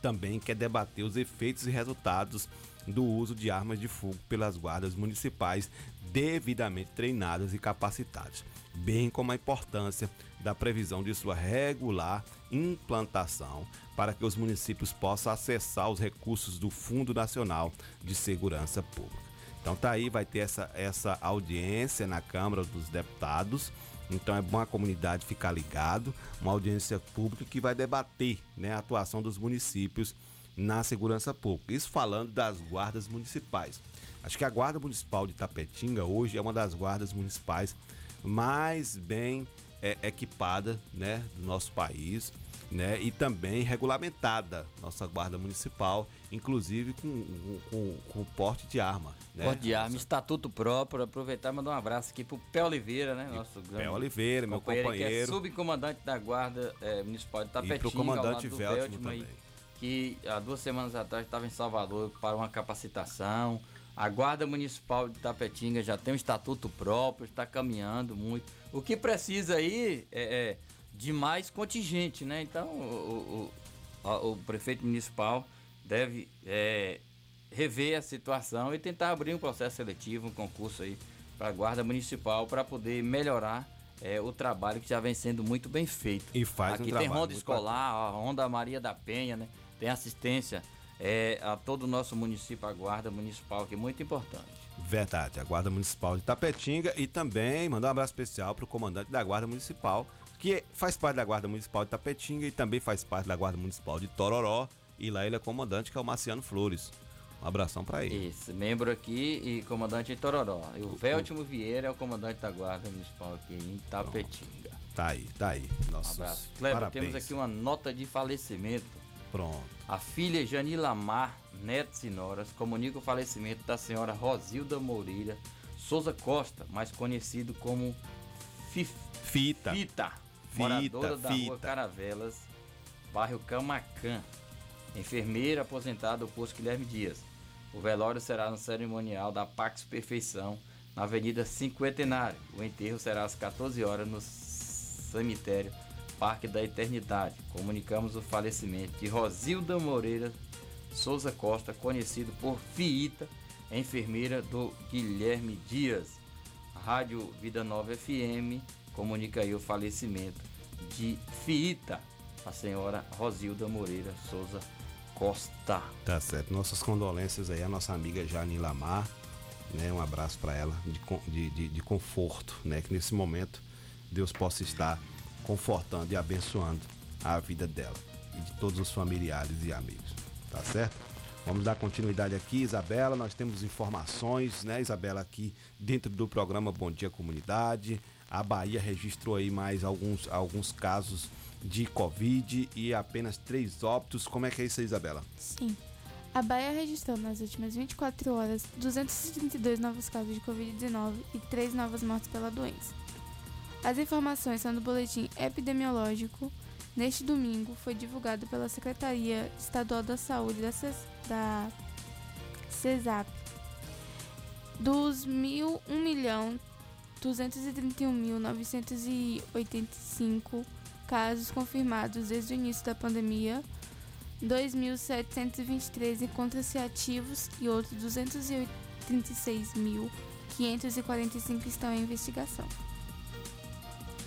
S5: também quer debater os efeitos e resultados do uso de armas de fogo pelas guardas municipais devidamente treinadas e capacitadas, bem como a importância da previsão de sua regular implantação para que os municípios possam acessar os recursos do Fundo Nacional de Segurança Pública. Então tá aí, vai ter essa, essa audiência na Câmara dos Deputados. Então é bom a comunidade ficar ligado, uma audiência pública que vai debater né, a atuação dos municípios na segurança pública. Isso falando das guardas municipais. Acho que a Guarda Municipal de Tapetinga hoje é uma das guardas municipais mais bem é, equipada né, do nosso país. Né, e também regulamentada, nossa guarda municipal, inclusive com, com, com porte de arma. Né?
S8: Porte de arma, estatuto próprio. Aproveitar e mandar um abraço aqui pro Pé Oliveira, né? Nosso grande
S5: Oliveira, meu
S8: Que é
S5: companheiro.
S8: subcomandante da Guarda eh, Municipal de Tapetinga.
S5: pro
S8: ao
S5: comandante Veltman também.
S8: Que há duas semanas atrás estava em Salvador para uma capacitação. A Guarda Municipal de Tapetinga já tem um estatuto próprio, está caminhando muito. O que precisa aí é, é de mais contingente, né? Então o, o, o, o prefeito municipal deve é, rever a situação e tentar abrir um processo seletivo, um concurso aí para a guarda municipal para poder melhorar é, o trabalho que já vem sendo muito bem feito.
S5: E faz
S8: Aqui
S5: um
S8: tem ronda escolar, a Ronda Maria da Penha, né? Tem assistência é, a todo o nosso município, a guarda municipal, que é muito importante.
S5: Verdade, a Guarda Municipal de Tapetinga e também mandar um abraço especial para o comandante da Guarda Municipal, que faz parte da Guarda Municipal de Tapetinga e também faz parte da Guarda Municipal de Tororó. E lá ele é comandante, que é o Marciano Flores. Um abração para ele.
S8: Isso, membro aqui e comandante em Tororó. E o Veltimo Vieira é o comandante da Guarda Municipal aqui em Tapetinga.
S5: Tá aí, tá aí. Nossos
S8: Um abraço. Cleber, temos aqui uma nota de falecimento.
S5: Pronto.
S8: A filha Janila Mar, netos e noras, comunica o falecimento da senhora Rosilda Moreira Souza Costa, mais conhecido como Fif-
S5: Fita.
S8: Fita, moradora da rua Caravelas, bairro Camacan, enfermeira aposentada do posto Guilherme Dias. O velório será no cerimonial da Pax Perfeição, na Avenida Cinquentenário. O enterro será às 14 horas no cemitério Parque da Eternidade. Comunicamos o falecimento de Rosilda Moreira Souza Costa, conhecido por Fiita, enfermeira do Guilherme Dias. A Rádio Vida Nova FM comunica aí o falecimento de Fiita, a senhora Rosilda Moreira Souza Costa.
S5: Tá certo. Nossas condolências aí à nossa amiga Jane Lamar. Né? Um abraço para ela de, de, de, de conforto, né? Que nesse momento Deus possa estar confortando e abençoando a vida dela e de todos os familiares e amigos. Tá certo? Vamos dar continuidade aqui, Isabela. Nós temos informações, né, Isabela, aqui dentro do programa Bom Dia Comunidade. A Bahia registrou aí mais alguns, alguns casos de Covid e apenas três óbitos. Como é que é isso Isabela?
S7: Sim. A Bahia registrou nas últimas 24 horas 232 novos casos de Covid-19 e 3 novas mortes pela doença. As informações são do boletim epidemiológico. Neste domingo foi divulgado pela Secretaria Estadual da Saúde da, CES, da CESAP. Dos mil, 1 milhão 231.985 casos confirmados desde o início da pandemia, 2.723 encontram-se ativos e outros 236.545 estão em investigação.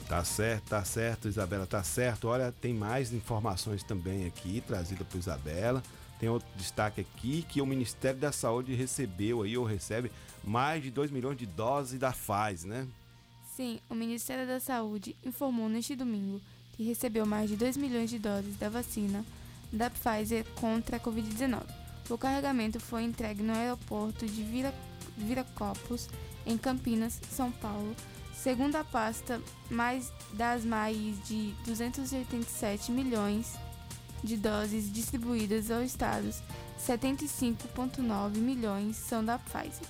S5: Tá certo, tá certo, Isabela, tá certo. Olha, tem mais informações também aqui trazida por Isabela. Tem outro destaque aqui que o Ministério da Saúde recebeu aí ou recebe mais de 2 milhões de doses da Pfizer, né?
S7: Sim, o Ministério da Saúde informou neste domingo que recebeu mais de 2 milhões de doses da vacina da Pfizer contra a Covid-19. O carregamento foi entregue no aeroporto de Vira, Viracopos, em Campinas, São Paulo. Segundo a pasta, mais das mais de 287 milhões de doses distribuídas aos estados, 75,9 milhões são da Pfizer.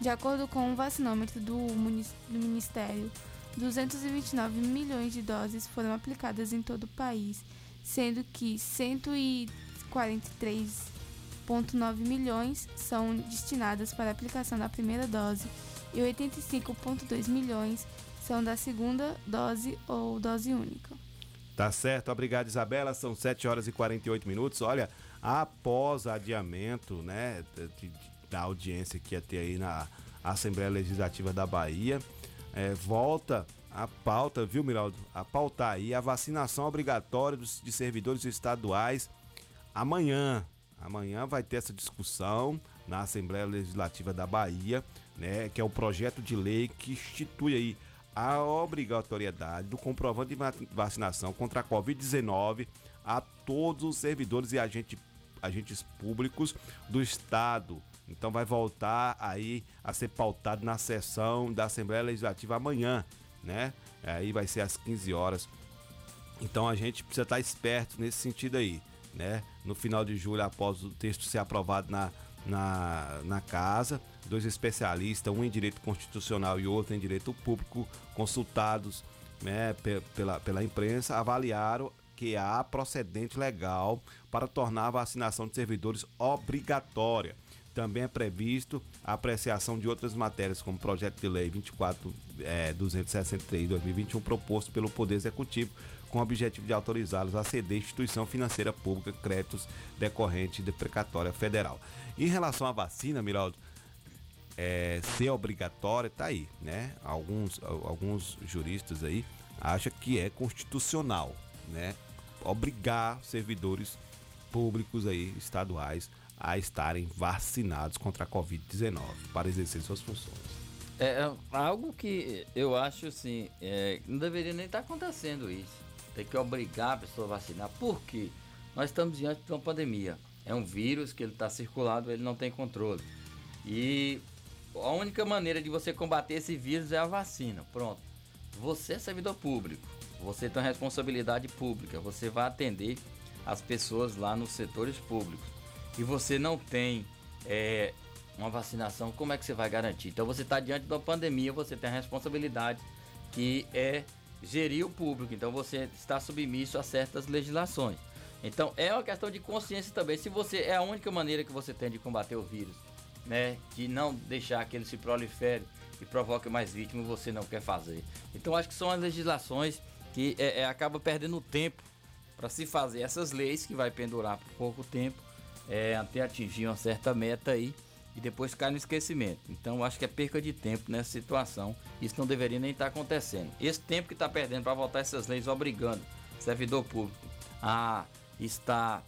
S7: De acordo com o vacinômetro do, do Ministério, 229 milhões de doses foram aplicadas em todo o país, sendo que 143,9 milhões são destinadas para a aplicação da primeira dose e 85,2 milhões são da segunda dose ou dose única.
S5: Tá certo, obrigado Isabela. São 7 horas e 48 minutos. Olha, após adiamento, né, da audiência que ia ter aí na Assembleia Legislativa da Bahia, é, volta a pauta, viu, Miraldo? A pautar aí a vacinação obrigatória dos, de servidores estaduais amanhã. Amanhã vai ter essa discussão na Assembleia Legislativa da Bahia, né, que é o projeto de lei que institui aí a obrigatoriedade do comprovante de va- vacinação contra a Covid-19 a todos os servidores e agente- agentes públicos do Estado. Então vai voltar aí a ser pautado na sessão da Assembleia Legislativa amanhã, né? Aí vai ser às 15 horas. Então a gente precisa estar esperto nesse sentido aí, né? No final de julho, após o texto ser aprovado na, na, na casa, dois especialistas, um em direito constitucional e outro em direito público, consultados né, pe- pela, pela imprensa, avaliaram que há procedente legal para tornar a vacinação de servidores obrigatória. Também é previsto a apreciação de outras matérias, como o projeto de lei 24 é, 263 2021 proposto pelo Poder Executivo, com o objetivo de autorizá-los a ceder instituição financeira pública créditos decorrentes de precatória federal. Em relação à vacina, Miraldo, é, ser obrigatória, tá aí, né? Alguns, alguns juristas aí acham que é constitucional, né? Obrigar servidores públicos aí, estaduais, a estarem vacinados contra a Covid-19 para exercer suas funções.
S8: É, é algo que eu acho assim, é, não deveria nem estar acontecendo isso. Tem que obrigar a pessoa a vacinar. Por quê? Nós estamos diante de uma pandemia. É um vírus que ele está circulado, ele não tem controle. E a única maneira de você combater esse vírus é a vacina. Pronto. Você é servidor público. Você tem responsabilidade pública. Você vai atender as pessoas lá nos setores públicos. E você não tem é, uma vacinação, como é que você vai garantir? Então você está diante de uma pandemia, você tem a responsabilidade que é gerir o público. Então você está submisso a certas legislações. Então é uma questão de consciência também. Se você é a única maneira que você tem de combater o vírus, né, de não deixar que ele se prolifere e provoque mais vítimas, você não quer fazer. Então acho que são as legislações que é, é, acaba perdendo tempo para se fazer essas leis que vai pendurar por pouco tempo é, até atingir uma certa meta aí e depois cai no esquecimento. Então acho que é perca de tempo nessa situação. Isso não deveria nem estar tá acontecendo. Esse tempo que está perdendo para votar essas leis obrigando servidor público a estar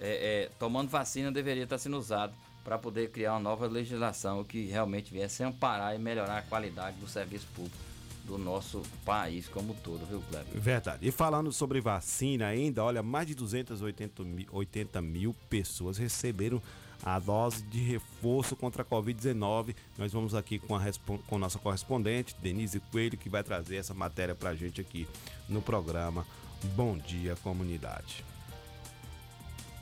S8: é, é, tomando vacina deveria estar tá sendo usado para poder criar uma nova legislação que realmente viesse amparar e melhorar a qualidade do serviço público do nosso país como todo, viu, Cleber?
S5: Verdade. E falando sobre vacina ainda, olha, mais de 280 mil, 80 mil pessoas receberam a dose de reforço contra a Covid-19. Nós vamos aqui com a com nossa correspondente, Denise Coelho, que vai trazer essa matéria para a gente aqui no programa Bom Dia Comunidade.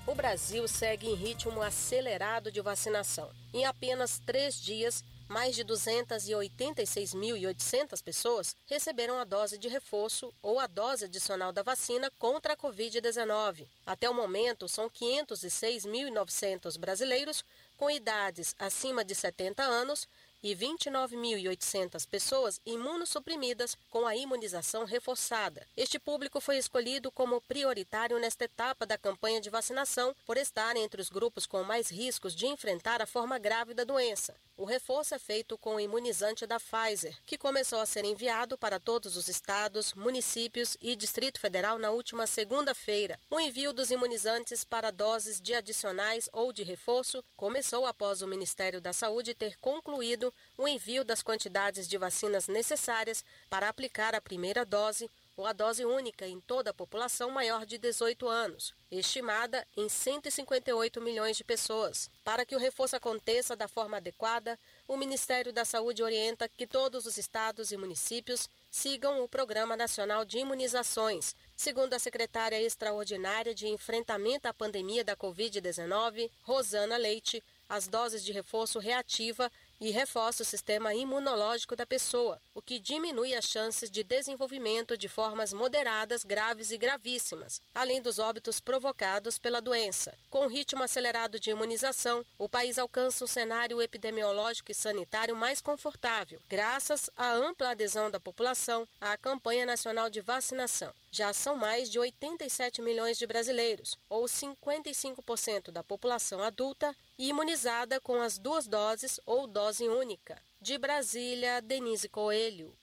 S17: O Brasil segue em ritmo acelerado de vacinação. Em apenas três dias, mais de 286.800 pessoas receberam a dose de reforço ou a dose adicional da vacina contra a Covid-19. Até o momento, são 506.900 brasileiros com idades acima de 70 anos e 29.800 pessoas imunossuprimidas com a imunização reforçada. Este público foi escolhido como prioritário nesta etapa da campanha de vacinação por estar entre os grupos com mais riscos de enfrentar a forma grave da doença. O reforço é feito com o imunizante da Pfizer, que começou a ser enviado para todos os estados, municípios e Distrito Federal na última segunda-feira. O envio dos imunizantes para doses de adicionais ou de reforço começou após o Ministério da Saúde ter concluído o envio das quantidades de vacinas necessárias para aplicar a primeira dose ou a dose única em toda a população maior de 18 anos, estimada em 158 milhões de pessoas. Para que o reforço aconteça da forma adequada, o Ministério da Saúde orienta que todos os estados e municípios sigam o Programa Nacional de Imunizações. Segundo a secretária extraordinária de enfrentamento à pandemia da Covid-19, Rosana Leite, as doses de reforço reativa e reforça o sistema imunológico da pessoa, o que diminui as chances de desenvolvimento de formas moderadas, graves e gravíssimas, além dos óbitos provocados pela doença. Com o ritmo acelerado de imunização, o país alcança um cenário epidemiológico e sanitário mais confortável, graças à ampla adesão da população à campanha nacional de vacinação. Já são mais de 87 milhões de brasileiros, ou 55% da população adulta, imunizada com as duas doses ou dose única. De Brasília, Denise Coelho.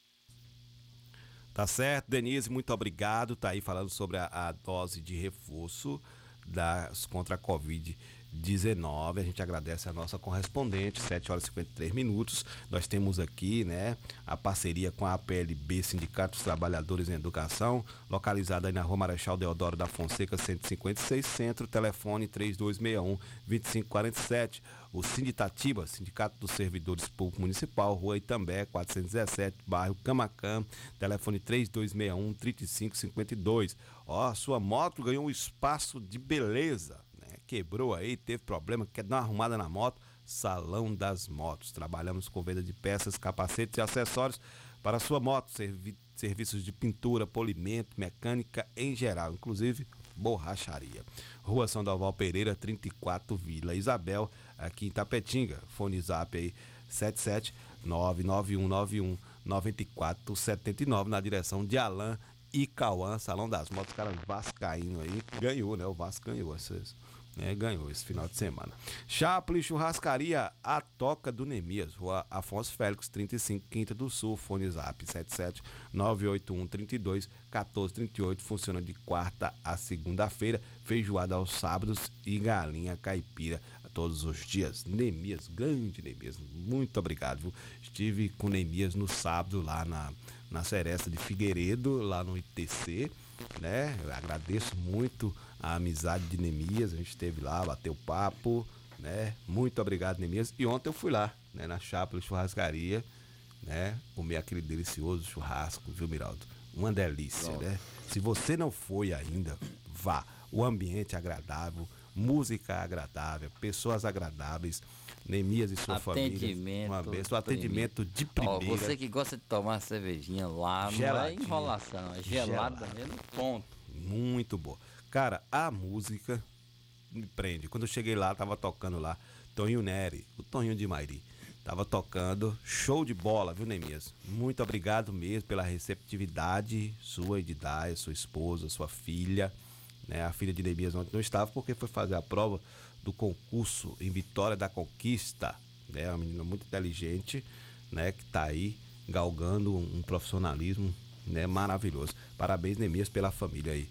S5: Tá certo, Denise, muito obrigado. Tá aí falando sobre a, a dose de reforço das contra a Covid 19. A gente agradece a nossa correspondente, 7 horas e 53 minutos. Nós temos aqui, né, a parceria com a APLB, Sindicato dos Trabalhadores em Educação, localizada aí na Rua Marechal Deodoro da Fonseca, 156 Centro, telefone 3261 2547. O Sinditatiba, Sindicato dos Servidores Públicos Municipal, Rua Itambé, 417, bairro Camacan, telefone 3261 3552. Ó, sua moto ganhou um espaço de beleza quebrou aí, teve problema, quer dar uma arrumada na moto, Salão das Motos. Trabalhamos com venda de peças, capacetes e acessórios para sua moto, servi serviços de pintura, polimento, mecânica em geral, inclusive borracharia. Rua São Dalval Pereira, 34, Vila Isabel, aqui em Tapetinga. Fone zap aí 77 99191 9479 na direção de Alain e Cauã, Salão das Motos, cara vascaíno aí, ganhou, né? O Vasco ganhou essas, né? Ganhou esse final de semana. Chaplin Churrascaria, a Toca do Nemias, Rua Afonso Félix, 35, Quinta do Sul, fone zap 77 981 32 14 38, funciona de quarta a segunda-feira, feijoada aos sábados e galinha caipira todos os dias. Nemias, grande Nemias, muito obrigado. Viu? Estive com Nemias no sábado lá na, na Seresta de Figueiredo, lá no ITC, né? Eu agradeço muito a amizade de Nemias, a gente esteve lá, bateu papo, né? Muito obrigado, Nemias. E ontem eu fui lá, né, na Chápula Churrascaria, né? Comer aquele delicioso churrasco, viu, Miraldo? Uma delícia,
S8: Pronto.
S5: né? Se você não foi ainda, vá. O ambiente é agradável, música agradável, pessoas agradáveis, Nemias e sua família.
S8: Atendimento.
S5: Uma benção, atendimento de primeira.
S8: Ó, você que gosta de tomar uma cervejinha lá, não é enrolação, é gelada
S5: Gelada.
S8: mesmo, ponto.
S5: Muito boa. Cara, a música me prende. Quando eu cheguei lá, tava tocando lá Toninho Neri, o Toninho de Mairi. Tava tocando, show de bola, viu, Nemias? Muito obrigado mesmo pela receptividade sua e de Daya, sua esposa, sua filha. Né? A filha de Nemias ontem não estava porque foi fazer a prova do concurso em Vitória da Conquista. Né? Uma menina muito inteligente, né? Que tá aí galgando um profissionalismo né? maravilhoso. Parabéns, Nemias, pela família aí.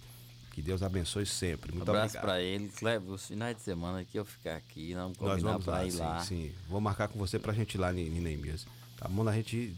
S5: Que Deus abençoe sempre. Muito
S8: abraço
S5: obrigado.
S8: pra ele. Kleber, os finais de semana que eu ficar aqui, nós vamos
S5: Nós vamos
S8: pra
S5: lá,
S8: ir
S5: sim,
S8: lá.
S5: sim. Vou marcar com você pra gente ir lá em em Neemias. Tá bom? A gente.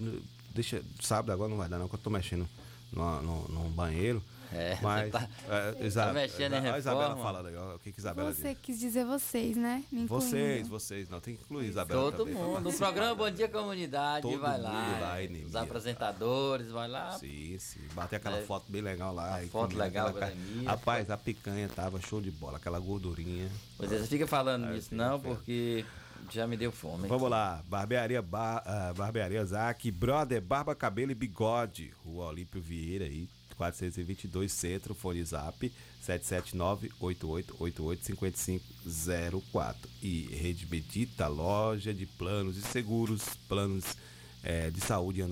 S5: Deixa. Sábado agora não vai dar, não, que eu tô mexendo no, no, no banheiro.
S8: É,
S5: mas.
S8: você tá-
S5: é,
S8: tá mexendo em
S5: a Isabela
S8: reforma?
S5: falando aí, ó. O que, que Isabela
S16: Você
S5: diz?
S16: quis dizer vocês, né? Me.
S5: Vocês, vocês. Não, tem que incluir Isabela.
S8: Todo
S5: também, pra
S8: mundo. O programa? Bom Dia Comunidade
S5: Todo
S8: vai lá.
S5: lá,
S8: é. Os apresentadores, vai lá.
S5: Sim, sim. Bater aquela
S8: É.
S5: foto bem legal lá.
S8: A foto legal
S5: aquela
S8: com a
S5: ca-
S8: Enemia.
S5: Rapaz, a picanha tava show de bola. Aquela gordurinha.
S8: Pois é, você fica falando nisso não, porque já me deu fome.
S5: Vamos lá, Barbearia, Bar, ah, Barbearia Zac, Brother, Barba, Cabelo e Bigode, Rua Olímpio Vieira aí, 422 Centro, fone zap 779-8888-5504 e Rede Medita, loja de planos e seguros, planos eh, de saúde e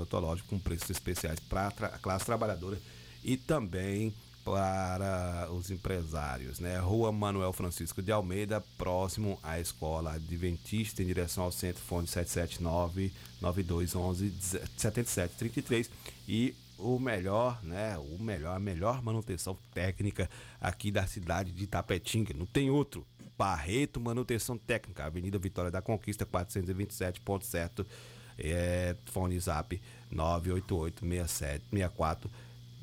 S5: com preços especiais para a classe trabalhadora e também para os empresários, né? Rua Manuel Francisco de Almeida, próximo à Escola Adventista, em direção ao Centro Fone 779 9211 7733 e o melhor, né? O melhor, a melhor manutenção técnica aqui da cidade de Tapetinga, não tem outro. Barreto Manutenção Técnica, Avenida Vitória da Conquista, 427, ponto certo. É, fone zap 988 67 64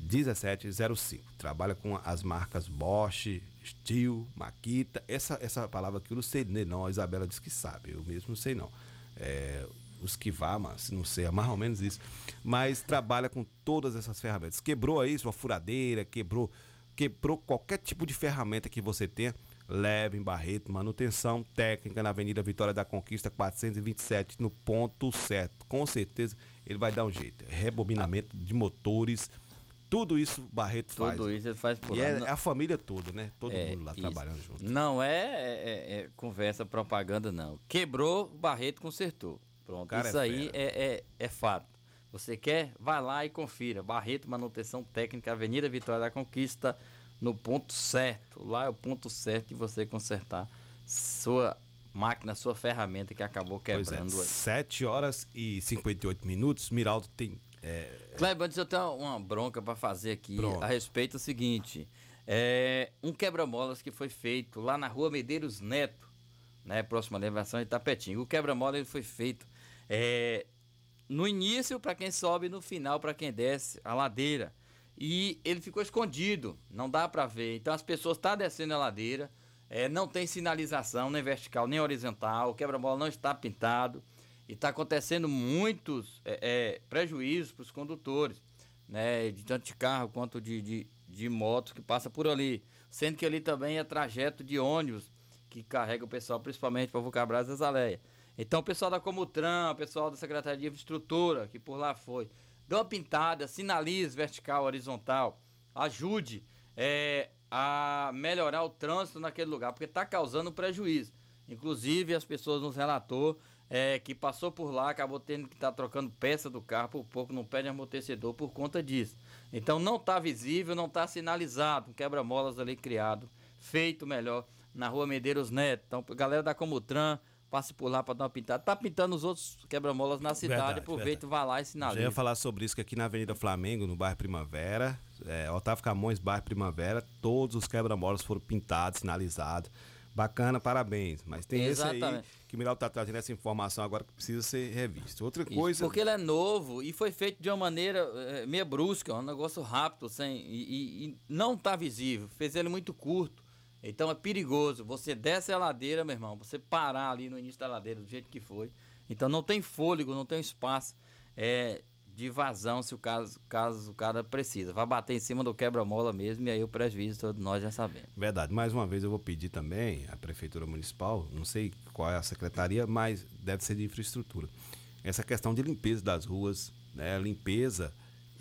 S5: 1705. Trabalha com as marcas Bosch, Steel, Makita. Essa, essa palavra aqui eu não sei nem não. A Isabela disse que sabe. Eu mesmo não sei não. É, os que vá, mas não sei, é mais ou menos isso. Mas trabalha com todas essas ferramentas. Quebrou aí sua furadeira, quebrou, quebrou qualquer tipo de ferramenta que você tenha. Leve em Barreto, manutenção técnica na Avenida Vitória da Conquista 427, no ponto certo. Com certeza ele vai dar um jeito. Rebobinamento de motores, tudo isso Barreto faz.
S8: Tudo isso ele faz por
S5: E
S8: lá.
S5: é, a família toda, né? Todo
S8: É,
S5: mundo lá
S8: isso.
S5: trabalhando junto.
S8: Não é, é- é- é conversa, propaganda, não. Quebrou, Barreto consertou. Pronto,
S5: cara
S8: isso
S5: é
S8: aí é, é, é fato. Você quer? Vai lá e confira. Barreto Manutenção Técnica, Avenida Vitória da Conquista, no ponto certo. Lá é o ponto certo de você consertar sua máquina, sua ferramenta que acabou
S5: Pois é,
S8: quebrando aí.
S5: 7 horas e 58 minutos. Miraldo tem. É,
S8: Kleber, antes eu tenho uma bronca para fazer aqui
S5: Pronto.
S8: a respeito do seguinte. É um quebra-molas que foi feito lá na rua Medeiros Neto, né? Próxima elevação de Tapetinho. O quebra-mola foi feito é, no início para quem sobe no final para quem desce a ladeira. E ele ficou escondido, não dá para ver. Então as pessoas estão descendo a ladeira, é, não tem sinalização nem vertical nem horizontal, o quebra-mola não está pintado. E está acontecendo muitos é, é, prejuízos para os condutores, né? De tanto de carro quanto de, de, de moto que passa por ali. Sendo que ali também é trajeto de ônibus que carrega o pessoal, principalmente para Vulcabras e Azaleia. Então o pessoal da Comutran, o pessoal da Secretaria de Infraestrutura, que por lá foi, dê uma pintada, sinalize vertical, horizontal, ajude é, a melhorar o trânsito naquele lugar, porque está causando prejuízo. Inclusive, as pessoas nos relatou é, que passou por lá, acabou tendo que estar tá trocando peça do carro, por pouco não pede amortecedor por conta disso. Então não está visível, não está sinalizado, um quebra-molas ali criado, feito melhor na rua Medeiros Neto. Então, galera da Comutran, passe por lá para dar uma pintada. Tá pintando os outros quebra-molas na cidade, verdade, aproveita, vai lá e sinaliza.
S5: Já ia falar sobre isso que aqui na Avenida Flamengo, no bairro Primavera, é, Otávio Camões, bairro Primavera, todos os quebra-molas foram pintados, sinalizados. Bacana, parabéns. Mas tem Exatamente. esse aí que o Miral está trazendo essa informação agora que precisa ser revisto. Outra Isso, coisa.
S8: Porque ele é novo e foi feito de uma maneira é, meio brusca, um negócio rápido, sem, e, e, e não está visível. Fez ele muito curto. Então é perigoso. Você desce a ladeira, meu irmão, você parar ali no início da ladeira, do jeito que foi. Então não tem fôlego, não tem espaço. É, de vazão se o caso, caso o cara precisa. Vai bater em cima do quebra-mola mesmo e aí o prejuízo todos nós já sabemos.
S5: Verdade. Mais uma vez eu vou pedir também à Prefeitura Municipal, não sei qual é a secretaria, mas deve ser de infraestrutura. Essa questão de limpeza das ruas, né? Limpeza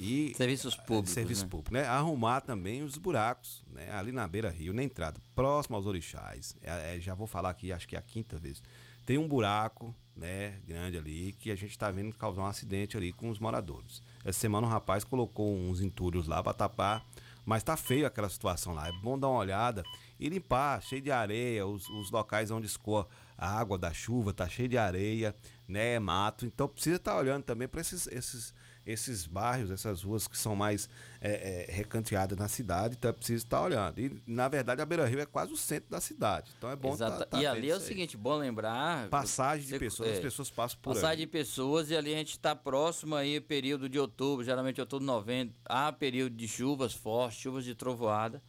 S5: e...
S8: Serviços públicos.
S5: Serviços
S8: né?
S5: públicos, né? Arrumar também os buracos, né? Ali na beira-rio, na entrada, próximo aos orixás. É, é, já vou falar aqui, acho que é a quinta vez. Tem um buraco né, grande ali, que a gente está vendo causar um acidente ali com os moradores. Essa semana um rapaz colocou uns entulhos lá para tapar, mas tá feio aquela situação lá. É bom dar uma olhada e limpar, cheio de areia, os, os locais onde escoa a água da chuva, tá cheio de areia, né, mato. Então precisa estar tá olhando também para esses, esses esses bairros, essas ruas que são mais é, é, recanteadas na cidade, então é preciso estar olhando. E, na verdade, a Beira Rio é quase o centro da cidade. Então é bom
S8: estar. Tá, tá
S5: e
S8: ali é o seguinte, bom lembrar.
S5: Passagem de pessoas, é, as pessoas passam por
S8: Passagem de pessoas e ali a gente está próximo aí, período de outubro, geralmente outubro, novembro, há período de chuvas fortes, chuvas de trovoada.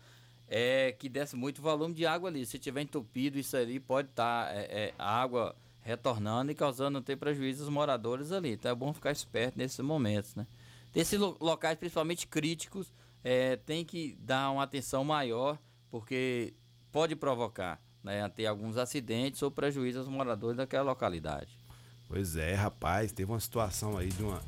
S8: É, que desce muito volume de água ali. Se tiver entupido, isso ali pode estar tá, é, é, água retornando e causando ter prejuízo aos moradores ali. Então é bom ficar esperto nesses momentos, né? Desses locais, principalmente críticos, é, tem que dar uma atenção maior, porque pode provocar né, ter alguns acidentes ou prejuízo aos moradores daquela localidade.
S5: Pois é, rapaz, teve uma situação aí de uma,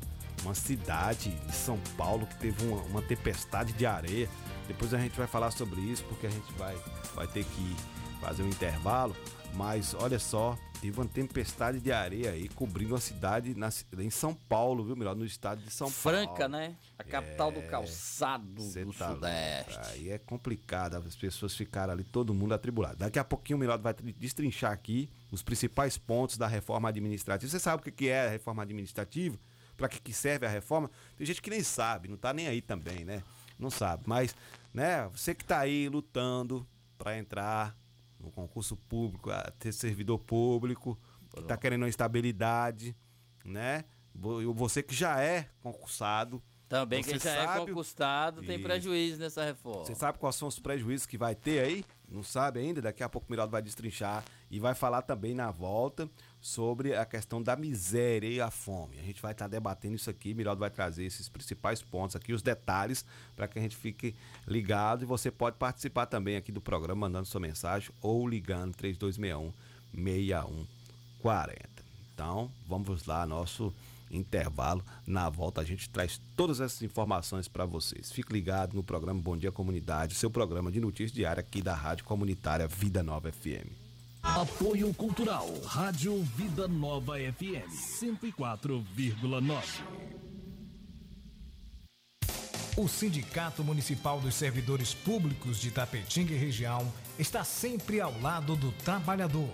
S5: uma cidade de São Paulo que teve uma, uma tempestade de areia. Depois a gente vai falar sobre isso, porque a gente vai, vai ter que fazer um intervalo. Mas olha só, teve uma tempestade de areia aí cobrindo a cidade na, em São Paulo, viu, melhor, no estado de São
S8: Franca,
S5: Paulo.
S8: Franca, né? A capital é, do calçado do tá Sudeste.
S5: Aí é complicado, as pessoas ficaram ali, todo mundo atribulado. Daqui a pouquinho o Melhor vai destrinchar aqui os principais pontos da reforma administrativa. Você sabe o que é a reforma administrativa? Para que serve a reforma? Tem gente que nem sabe, não tá nem aí também, né? Não sabe, mas, né, você que tá aí lutando para entrar no concurso público, a ter servidor público, que está querendo uma estabilidade, né? Você que já é concursado.
S8: Também quem já é concursado tem prejuízo nessa reforma.
S5: Você sabe quais são os prejuízos que vai ter aí? Não sabe ainda? Daqui a pouco o Miraldo vai destrinchar e vai falar também na volta sobre a questão da miséria e a fome. A gente vai estar tá debatendo isso aqui, Miraldo vai trazer esses principais pontos aqui, os detalhes, para que a gente fique ligado e você pode participar também aqui do programa, mandando sua mensagem ou ligando 3261 6140. Então, vamos lá, nosso intervalo. Na volta a gente traz todas essas informações para vocês. Fique ligado no programa Bom Dia Comunidade, seu programa de notícias diária aqui da Rádio Comunitária Vida Nova FM.
S18: Apoio Cultural. Rádio Vida Nova FM 104,9.
S12: O Sindicato Municipal dos Servidores Públicos de Tapetinga e região está sempre ao lado do trabalhador.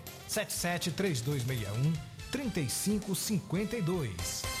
S12: 77 3261 3552.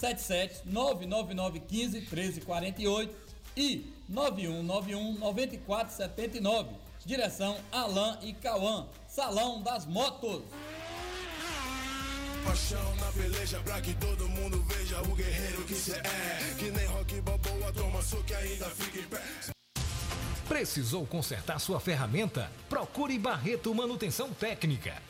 S13: 77 99915 1348 e 9191 9479. Direção Alain e Cauã. Salão das Motos.
S1: Paixão na peleja pra que todo mundo veja o guerreiro que cê é. Que nem rock balboa, toma soco e ainda fica em pé.
S12: Precisou consertar sua ferramenta? Procure Barreto Manutenção Técnica.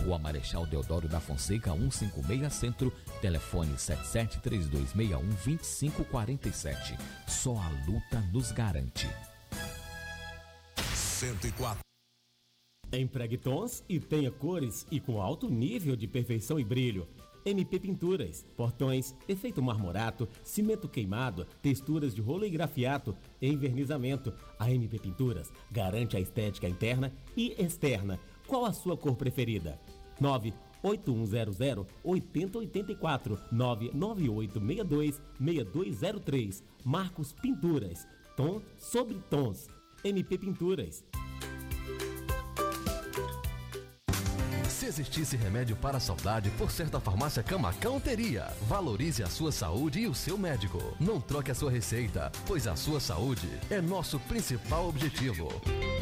S2: Rua Marechal Deodoro da Fonseca, 156 Centro, telefone 7732612547. Só a luta nos garante.
S19: 104. Empregue tons e tenha cores e com alto nível de perfeição e brilho. MP Pinturas, portões, efeito marmorato, cimento queimado, texturas de rolo e grafiato, envernizamento. A MP Pinturas garante a estética interna e externa. Qual a sua cor preferida? 98100 8084 99862 6203 Marcos Pinturas. Tom sobre tons. MP Pinturas.
S14: Se existisse remédio para a saudade, por certa farmácia Camacão teria. Valorize a sua saúde e o seu médico. Não troque a sua receita, pois a sua saúde é nosso principal objetivo.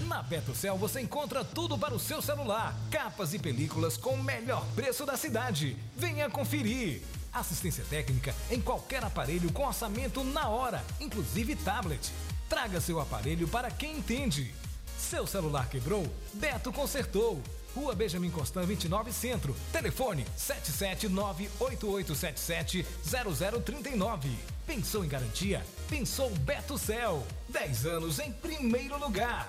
S12: Na Betocel você encontra tudo para o seu celular, capas e películas com o melhor preço da cidade. Venha conferir. Assistência técnica em qualquer aparelho com orçamento na hora, inclusive tablet. Traga seu aparelho para quem entende. Seu celular quebrou? Beto consertou. Rua Benjamin Constant 29 Centro. Telefone 77988770039. Pensou em garantia? Pensou Beto Cel. 10 anos em primeiro lugar.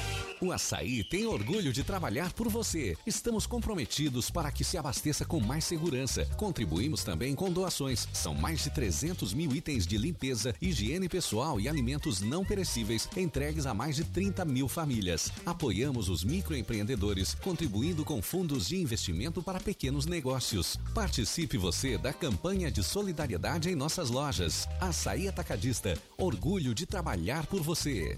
S20: O Açaí tem orgulho de trabalhar por você. Estamos comprometidos para que se abasteça com mais segurança. Contribuímos também com doações. São mais de 300 mil itens de limpeza, higiene pessoal e alimentos não perecíveis entregues a mais de 30 mil famílias. Apoiamos os microempreendedores, contribuindo com fundos de investimento para pequenos negócios. Participe você da campanha de solidariedade em nossas lojas. Açaí Atacadista, orgulho de trabalhar por você.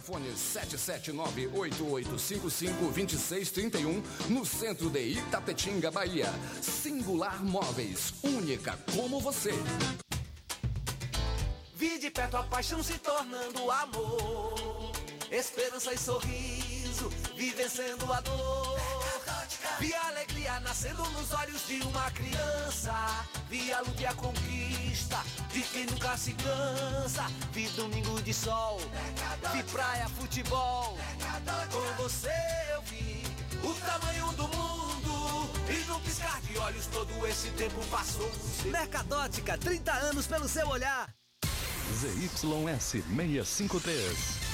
S21: Fone 779-8855-2631, no centro de Itapetinga, Bahia. Singular Móveis, única como você.
S22: Vi de perto a paixão se tornando amor. Esperança e sorriso, vi vencendo a dor. Vi a alegria nascendo nos olhos de uma criança. Vi a luta e a conquista de quem nunca se cansa. Vi domingo de sol, vi praia, futebol. Com você eu vi o tamanho do mundo. E num piscar de olhos todo esse tempo passou.
S23: Mercadótica, 30 anos pelo seu olhar.
S14: ZYS 653.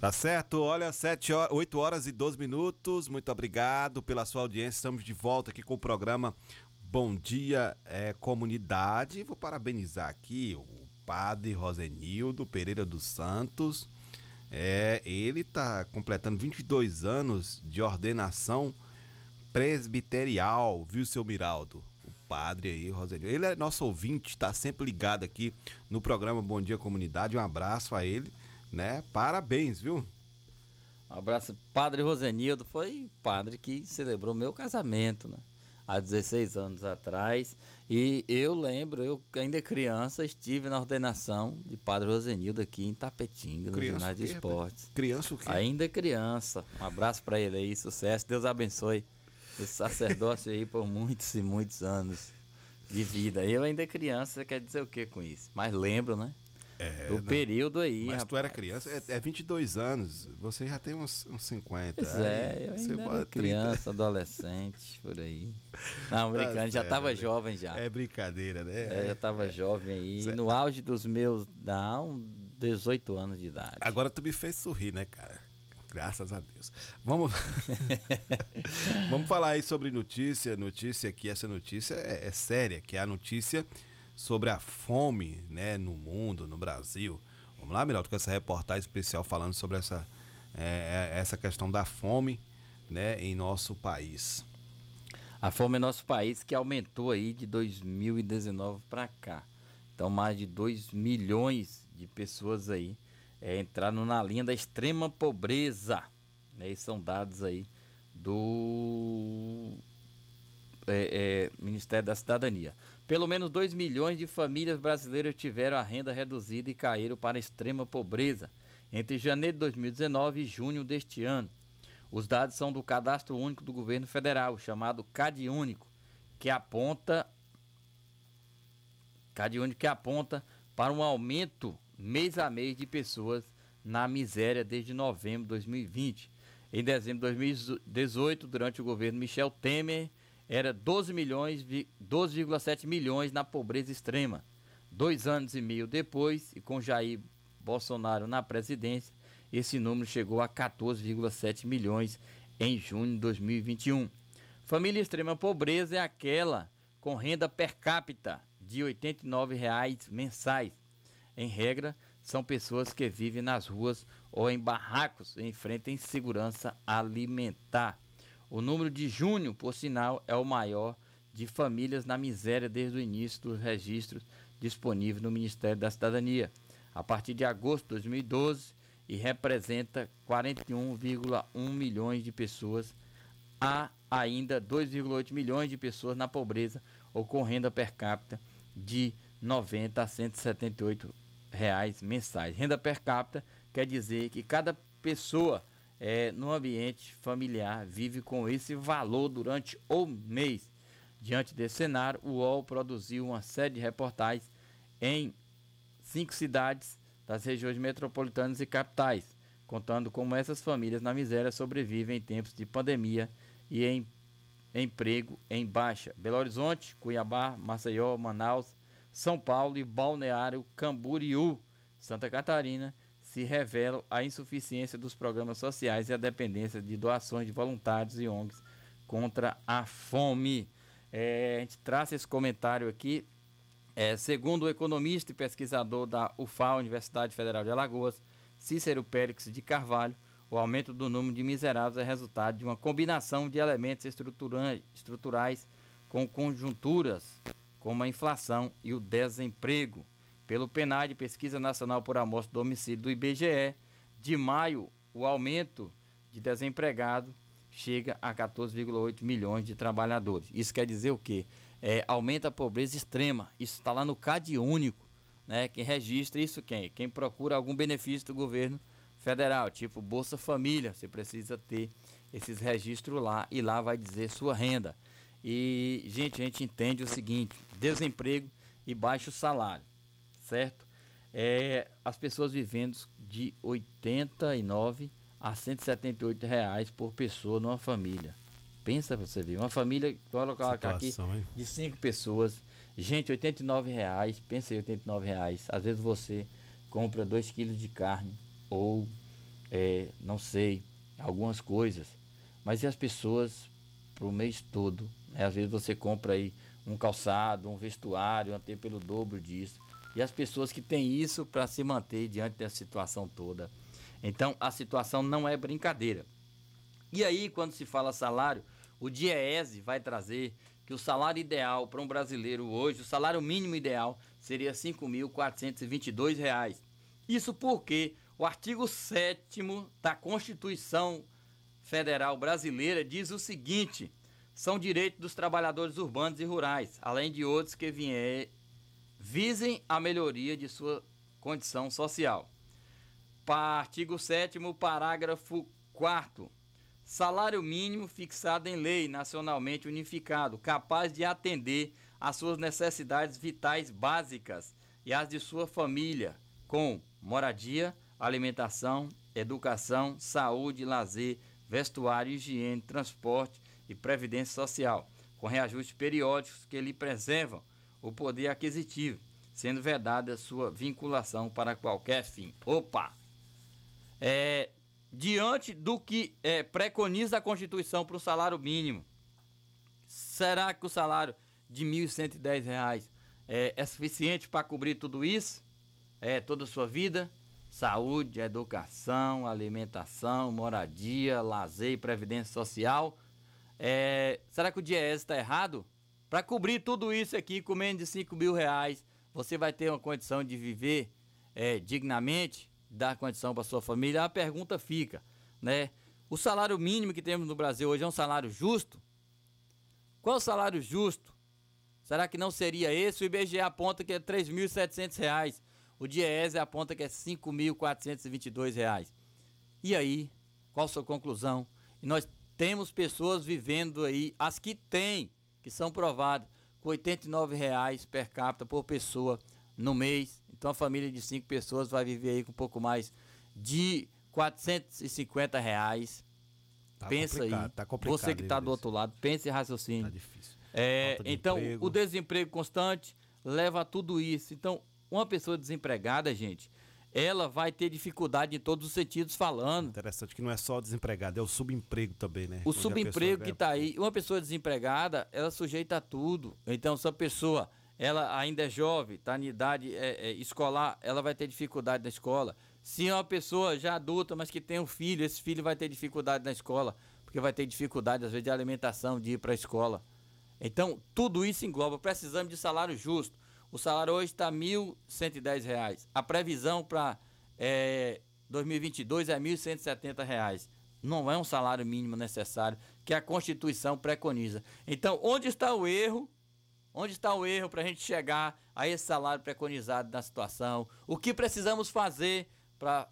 S5: Tá certo? Olha, 7 horas, 8 horas e 12 minutos. Muito obrigado pela sua audiência. Estamos de volta aqui com o programa Bom Dia é, Comunidade. Vou parabenizar aqui o padre Rosenildo Pereira dos Santos. É, ele está completando 22 anos de ordenação presbiterial, viu, seu Miraldo? O padre aí, Rosenildo. Ele é nosso ouvinte, está sempre ligado aqui no programa Bom Dia Comunidade. Um abraço a ele, né? Parabéns, viu?
S8: Um abraço. Padre Rosenildo foi padre que celebrou meu casamento, né? Há 16 anos atrás. E eu lembro, eu ainda criança, estive na ordenação de Padre Rosenildo aqui em Tapetinga, no
S5: Criança
S8: ginásio de esportes.
S5: Criança o quê?
S8: Ainda criança. Um abraço para ele aí, sucesso. Deus abençoe esse sacerdócio aí por muitos e muitos anos de vida. Eu ainda criança, quer dizer o que com isso? Mas lembro, né?
S5: É,
S8: do
S5: né?
S8: período aí.
S5: Mas tu era
S8: rapaz.
S5: criança, é, é 22 anos, você já tem uns, uns 50.
S8: Pois é, eu ainda era
S5: 30.
S8: criança, adolescente, por aí. Não,
S5: Tá
S8: brincando, já
S5: certo,
S8: tava
S5: né?
S8: jovem já.
S5: É brincadeira, né?
S8: É, já tava jovem aí,
S5: Certo.
S8: no auge dos meus, não, 18 anos de idade.
S5: Agora tu me fez sorrir, né, cara? Graças a Deus. Vamos, vamos falar aí sobre notícia, notícia aqui, essa notícia é, é séria, que é a notícia sobre a fome, né, no mundo, no Brasil. Vamos lá, Miraldo, com essa reportagem especial falando sobre essa, é, é, essa questão da fome, né, em nosso país.
S8: A fome em nosso país que aumentou aí de 2019 para cá. Então mais de 2 milhões de pessoas aí é, entraram na linha da extrema pobreza. Né? E são dados aí do é, é, Ministério da Cidadania. Pelo menos 2 milhões de famílias brasileiras tiveram a renda reduzida e caíram para a extrema pobreza entre janeiro de 2019 e junho deste ano. Os dados são do Cadastro Único do Governo Federal, chamado CAD Único, que aponta CAD Único que aponta para um aumento mês a mês de pessoas na miséria desde novembro de 2020. Em dezembro de 2018, durante o governo Michel Temer, era 12 milhões, vi- 12,7 milhões na pobreza extrema. Dois anos e meio depois, e com Jair Bolsonaro na presidência, esse número chegou a 14,7 milhões em junho de 2021. Família extrema pobreza é aquela com renda per capita de 89 reais mensais. Em regra, são pessoas que vivem nas ruas ou em barracos e enfrentam insegurança alimentar. O número de junho, por sinal, é o maior de famílias na miséria desde o início dos registros disponíveis no Ministério da Cidadania, a partir de agosto de 2012, e representa 41,1 milhões de pessoas. Há ainda 2,8 milhões de pessoas na pobreza ou com renda per capita de 90 a 178 reais mensais. Renda per capita quer dizer que cada pessoa é, no ambiente familiar vive com esse valor durante o mês. Diante desse cenário, o UOL produziu uma série de reportagens em cinco cidades das regiões metropolitanas e capitais, contando como essas famílias na miséria sobrevivem em tempos de pandemia e em emprego em baixa. Belo Horizonte, Cuiabá, Maceió, Manaus, São Paulo e Balneário Camboriú, Santa Catarina, se revelam a insuficiência dos programas sociais e a dependência de doações de voluntários e ONGs contra a fome. É, a gente traz esse comentário aqui. É, segundo o economista e pesquisador da UFAL, Universidade Federal de Alagoas, Cícero Périx de Carvalho, o aumento do número de miseráveis é resultado de uma combinação de elementos estruturais com conjunturas, como a inflação e o desemprego. Pelo PNAD, Pesquisa Nacional por Amostra do Homicídio do IBGE, de maio, o aumento de desempregado chega a 14,8 milhões de trabalhadores. Isso quer dizer o quê? É, aumenta a pobreza extrema. Isso está lá no CAD único. Né? Quem registra isso quem? Quem procura algum benefício do governo federal, tipo Bolsa Família. Você precisa ter esses registros lá e lá vai dizer sua renda. E, gente, a gente entende o seguinte: desemprego e baixo salário, certo? É, as pessoas vivendo de 89 a 178 reais por pessoa numa família. Pensa você ver, uma família, colocar aqui,
S5: hein?
S8: de cinco pessoas. Gente, 89 reais, pensa em 89 reais. Às vezes você compra 2 quilos de carne ou, é, não sei, algumas coisas. Mas e as pessoas pro mês todo? né? Às vezes você compra aí um calçado, um vestuário, até pelo dobro disso. E as pessoas que têm isso para se manter diante dessa situação toda. Então a situação não é brincadeira. E aí, quando se fala salário, o DIEESE vai trazer que o salário ideal para um brasileiro hoje, o salário mínimo ideal, seria 5.422 reais. Isso porque o artigo 7 da Constituição Federal Brasileira diz o seguinte: são direitos dos trabalhadores urbanos e rurais, além de outros que vier, visem a melhoria de sua condição social. Artigo 7 parágrafo 4 Salário mínimo fixado em lei nacionalmente unificado, capaz de atender às suas necessidades vitais básicas e às de sua família, com moradia, alimentação, educação, saúde, lazer, vestuário, higiene, transporte e previdência social, com reajustes periódicos que lhe preservam o poder aquisitivo, sendo vedada sua vinculação para qualquer fim. Opa! É, diante do que é, preconiza a Constituição para o salário mínimo, será que o salário de R$ 1.110 é, é suficiente para cobrir tudo isso? É, toda a sua vida? Saúde, educação, alimentação, moradia, lazer e previdência social. É, será que o DIES está errado? Para cobrir tudo isso aqui, com menos de 5 mil reais, você vai ter uma condição de viver é, dignamente, dar condição para sua família? A pergunta fica, né? O salário mínimo que temos no Brasil hoje é um salário justo? Qual o salário justo? Será que não seria esse? O IBGE aponta que é R$ 3.700. O DIEESE aponta que é R$ 5.422. E aí, qual a sua conclusão? E nós temos pessoas vivendo aí, as que têm, que são provadas, com R$ 89,00 per capita por pessoa no mês. Então a família de cinco pessoas vai viver aí com um pouco mais de 450 reais.
S5: Tá
S8: pensa aí.
S5: tá
S8: Você que está do outro lado, pense em raciocínio. Tá
S5: difícil.
S8: É,
S5: de
S8: então,
S5: emprego.
S8: o desemprego constante leva a tudo isso. Então, uma pessoa desempregada, gente, ela vai ter dificuldade em todos os sentidos falando.
S5: Interessante que não é só o desempregado, é o subemprego também, né?
S8: O
S5: Onde
S8: subemprego que está aí, uma pessoa desempregada, ela sujeita a tudo. Então, se a pessoa ela ainda é jovem, está em idade é, é, escolar, ela vai ter dificuldade na escola. Se é uma pessoa já adulta, mas que tem um filho, esse filho vai ter dificuldade na escola, porque vai ter dificuldade, às vezes, de alimentação, de ir para a escola. Então, tudo isso engloba. Precisamos de salário justo. O salário hoje está 1.110 reais. A previsão para é, 2022 é 1.170 reais. Não é um salário mínimo necessário que a Constituição preconiza. Então, onde está o erro? Onde está o erro para a gente chegar a esse salário preconizado na situação? O que precisamos fazer para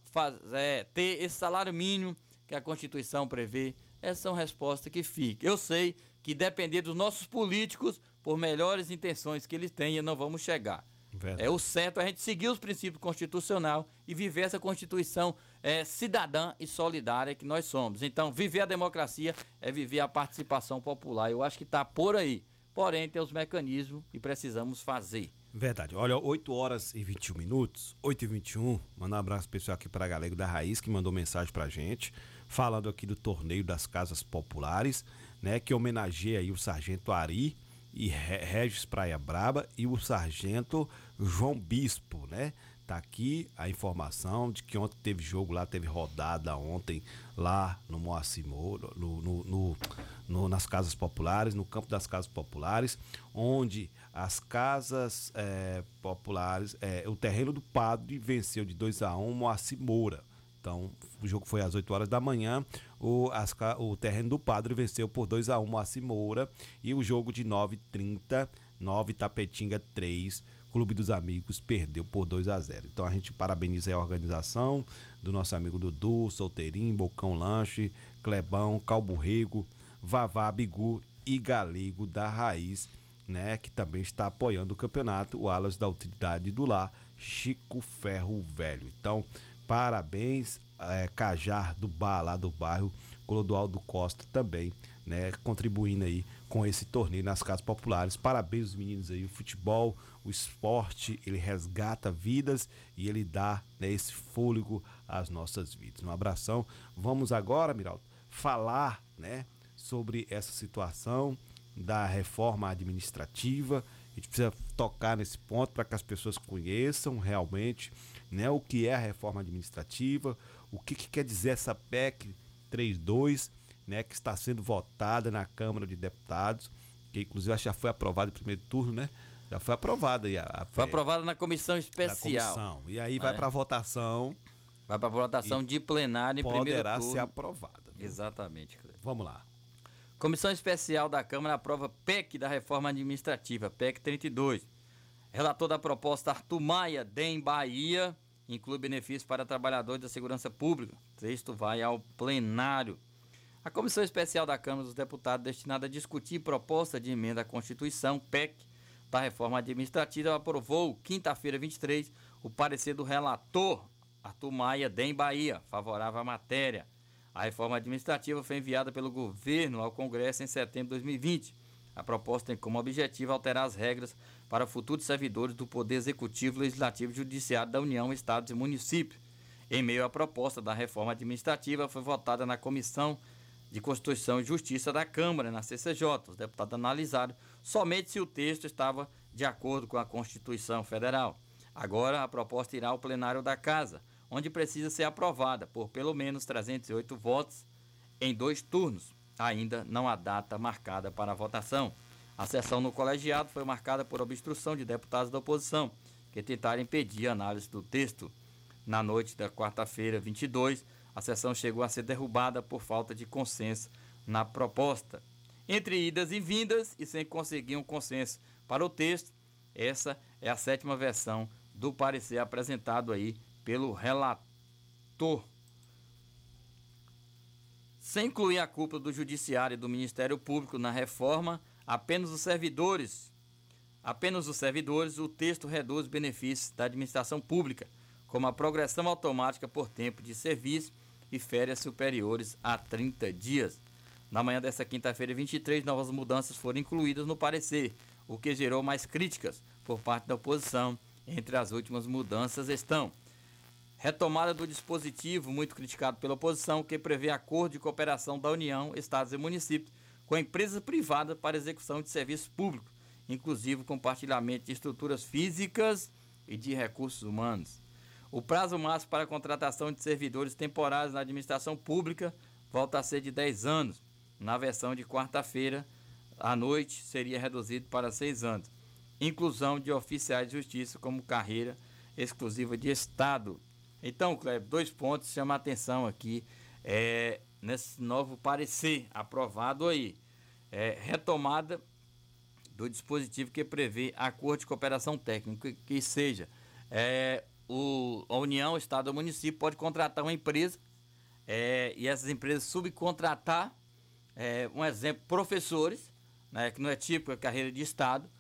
S8: é, ter esse salário mínimo que a Constituição prevê? Essas são respostas que ficam. Eu sei que depender dos nossos políticos, por melhores intenções que eles tenham, não vamos chegar.
S5: Verdade.
S8: É o certo a gente seguir os princípios constitucionais e viver essa Constituição é, cidadã e solidária que nós somos. Então, viver a democracia é viver a participação popular. Eu acho que está por aí. Porém, tem os mecanismos e precisamos fazer.
S5: Verdade. Olha, 8 horas e 21 minutos, 8 e 21. Mandar um abraço especial aqui para a galera da Raiz que mandou mensagem pra gente, falando aqui do torneio das casas populares, né, que homenageia aí o sargento Ari e Re- Regis Praia Braba e o sargento João Bispo, né? Tá aqui a informação de que ontem teve jogo lá, teve rodada ontem lá no Moacir Moura, no, no- no- no- nas casas populares, no campo das casas populares, onde as casas eh, populares, eh, o terreno do padre venceu de 2 a 1 um, Moacir Moura. Então, o jogo foi às 8 horas da manhã. O, as o terreno do Padre venceu por 2 a 1 Moacir Moura. E o jogo de 9h30, 9 Tapetinga 3. Clube dos Amigos perdeu por 2 a 0 Então a gente parabeniza a organização do nosso amigo Dudu, Solteirinho, Bocão Lanche, Clebão, Calburrego, Vavá, Bigu e Galego da Raiz, né? Que também está apoiando o campeonato. O Alas da Utilidade do Lar, Chico Ferro Velho. Então, parabéns, é, Cajar do Bar, lá do bairro, Clodoaldo Costa também, né? Contribuindo aí com esse torneio nas casas populares. Parabéns os meninos aí, o futebol, o esporte, ele resgata vidas e ele dá né, esse fôlego às nossas vidas. Um abração. Vamos agora, Miraldo, falar, né, sobre essa situação da reforma administrativa. A gente precisa tocar nesse ponto para que as pessoas conheçam realmente né, o que é a reforma administrativa, o que, que quer dizer essa PEC 32, né, que está sendo votada na Câmara de Deputados, que inclusive já foi aprovada em primeiro turno, né? Já foi aprovada aí a, a
S8: Foi aprovada na comissão especial.
S5: comissão. E aí vai
S8: É.
S5: para votação.
S8: Vai para votação
S5: E
S8: de plenário em primeiro
S5: poderá
S8: turno.
S5: ser aprovada.
S8: Exatamente, Cleber.
S5: Vamos lá.
S8: Comissão Especial da Câmara aprova PEC da Reforma Administrativa, PEC 32. Relator da proposta Arthur Maia, DEM Bahia, inclui benefícios para trabalhadores da segurança pública. O texto vai ao plenário. A Comissão Especial da Câmara dos Deputados, destinada a discutir proposta de emenda à Constituição, PEC, da reforma administrativa, aprovou, quinta-feira 23, o parecer do relator Arthur Maia, DEM Bahia, favorável à matéria. A reforma administrativa foi enviada pelo governo ao Congresso em setembro de 2020. A proposta tem como objetivo alterar as regras para futuros servidores do Poder Executivo, Legislativo e Judiciário da União, Estados e Municípios. Em meio à proposta da reforma administrativa, foi votada na Comissão de Constituição e Justiça da Câmara, na CCJ. Os deputados analisaram somente se o texto estava de acordo com a Constituição Federal. Agora, a proposta irá ao plenário da Casa, onde precisa ser aprovada por pelo menos 308 votos em dois turnos. Ainda não há data marcada para a votação. A sessão no colegiado foi marcada por obstrução de deputados da oposição, que tentaram impedir a análise do texto. Na noite da quarta-feira, 22, a sessão chegou a ser derrubada por falta de consenso na proposta. Entre idas e vindas e sem conseguir um consenso para o texto, essa é a sétima versão do parecer apresentado aí pelo relator. Sem incluir a culpa do Judiciário e do Ministério Público na reforma, apenas os servidores, apenas os servidores, o texto reduz benefícios da administração pública, como a progressão automática por tempo de serviço e férias superiores a 30 dias. Na manhã desta quinta-feira, 23, novas mudanças foram incluídas no parecer, o que gerou mais críticas por parte da oposição. Entre as últimas mudanças estão retomada do dispositivo muito criticado pela oposição, que prevê acordo de cooperação da União, estados e municípios com empresas privadas para execução de serviços públicos, inclusive compartilhamento de estruturas físicas e de recursos humanos. O prazo máximo para a contratação de servidores temporários na administração pública volta a ser de 10 anos. Na versão de quarta-feira, à noite, seria reduzido para 6 anos. Inclusão de oficiais de justiça como carreira exclusiva de Estado. Então, Kleber, dois pontos chamam a atenção aqui é, nesse novo parecer aprovado aí. É, retomada do dispositivo que prevê acordo de cooperação técnica, que, que seja é, o, a União, o Estado ou município pode contratar uma empresa é, e essas empresas subcontratar, é, um exemplo, professores, né, que não é típico, é carreira de Estado,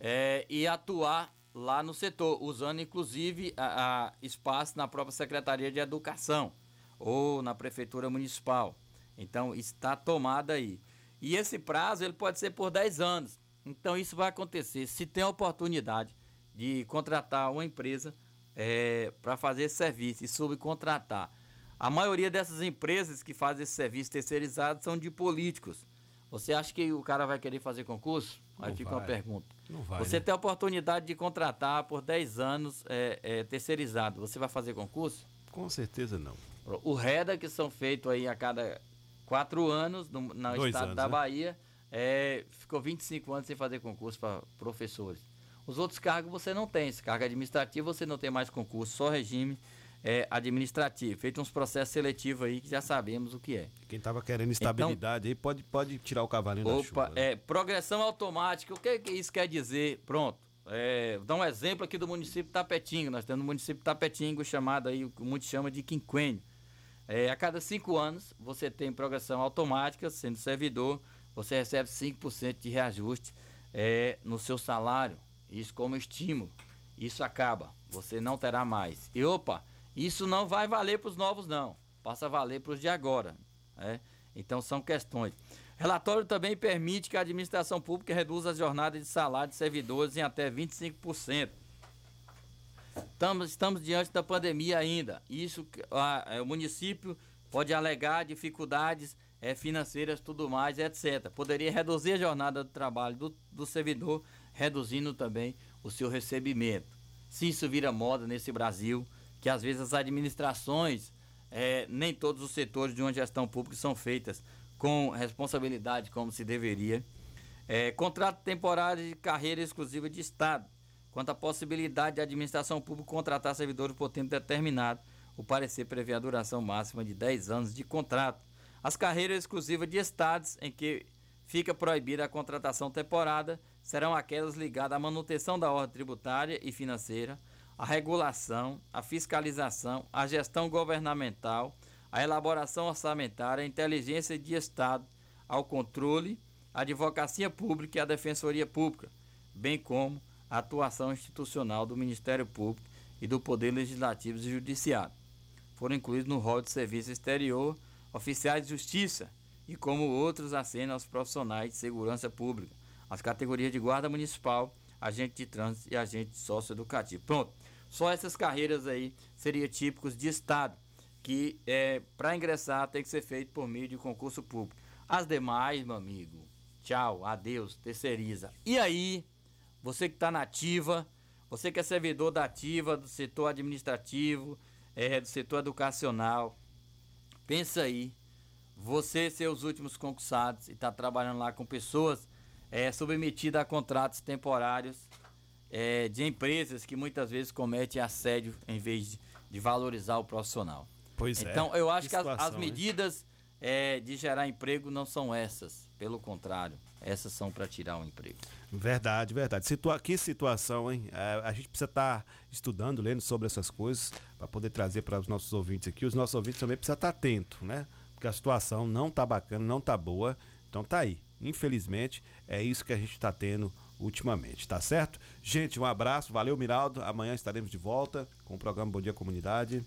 S8: é, e atuar lá no setor, usando inclusive a, a espaço na própria Secretaria de Educação ou na Prefeitura Municipal. Então, está tomada aí. E esse prazo ele pode ser por 10 anos. Então, isso vai acontecer se tem a oportunidade de contratar uma empresa é, para fazer esse serviço e subcontratar. A maioria dessas empresas que fazem esse serviço terceirizado são de políticos. Você acha que o cara vai querer fazer concurso? Aí
S5: Não
S8: fica
S5: vai.
S8: uma pergunta.
S5: Não vai,
S8: Você
S5: né?
S8: tem a oportunidade de contratar por 10 anos é, é, terceirizado. Você vai fazer concurso?
S5: Com certeza não.
S8: O REDA, que são feitos aí a cada quatro anos no, no
S5: Dois
S8: estado
S5: anos,
S8: da
S5: né?
S8: Bahia, é, ficou 25 anos sem fazer concurso para professores. Os outros cargos você não tem. Esse cargo administrativo você não tem mais concurso, só regime é, administrativo. Feito uns processos seletivos aí que já sabemos o que é.
S5: Quem tava querendo estabilidade aí pode, pode tirar o cavalinho da chuva.
S8: Opa, é, progressão automática, o que, que isso quer dizer? Pronto. É, vou dar um exemplo aqui do município de Tapetingo. Nós temos no município de Tapetingo chamado aí, o que muitos chamam de quinquênio. É, a cada cinco anos você tem progressão automática, sendo servidor, você recebe 5% de reajuste é, no seu salário. Isso como estímulo. Isso acaba. Você não terá mais. E opa, isso não vai valer para os novos, não. Passa a valer para os de agora. né? Então são questões. Relatório também permite que a administração pública reduza as jornadas de salário de servidores em até 25%. Estamos, estamos diante da pandemia ainda. Isso, ah, é, o município pode alegar dificuldades é, financeiras, tudo mais, etc. Poderia reduzir a jornada do trabalho do, do servidor, reduzindo também o seu recebimento. Se isso vira moda nesse Brasil, que às vezes as administrações, é, nem todos os setores de uma gestão pública são feitas com responsabilidade como se deveria. É, contrato temporário de carreira exclusiva de Estado. Quanto à possibilidade de administração pública contratar servidores por tempo determinado, o parecer prevê a duração máxima de 10 anos de contrato. As carreiras exclusivas de estados em que fica proibida a contratação temporada serão aquelas ligadas à manutenção da ordem tributária e financeira, à regulação, à fiscalização, à gestão governamental, à elaboração orçamentária, à inteligência de Estado, ao controle, à advocacia pública e à defensoria pública, bem como a atuação institucional do Ministério Público e do Poder Legislativo e Judiciário. Foram incluídos no rol de serviço exterior oficiais de justiça e como outros acenam aos profissionais de segurança pública, as categorias de guarda municipal, agente de trânsito e agente socioeducativo. Pronto. Só essas carreiras aí seriam típicos de Estado, que é, para ingressar tem que ser feito por meio de concurso público. As demais, meu amigo, tchau, adeus, terceiriza. E aí, você que está na ativa, você que é servidor da ativa, do setor administrativo, é, do setor educacional, pensa aí, você ser os últimos concursados e está trabalhando lá com pessoas é, submetidas a contratos temporários é, de empresas que muitas vezes cometem assédio em vez de, de valorizar o profissional.
S5: Pois é.
S8: então, eu acho
S5: Que
S8: que, as- as,
S5: situação, hein?
S8: medidas é, de gerar emprego não são essas. Pelo contrário, essas são para tirar o emprego.
S5: Verdade, verdade. Situa que situação, hein? É, a gente precisa estar estudando, lendo sobre essas coisas para poder trazer para os nossos ouvintes aqui. Os nossos ouvintes também precisam estar atentos, né? Porque a situação não tá bacana, não tá boa. Então tá aí. Infelizmente, é isso que a gente está tendo ultimamente, tá certo? Gente, um abraço, valeu, Miraldo. Amanhã estaremos de volta com o programa Bom Dia Comunidade.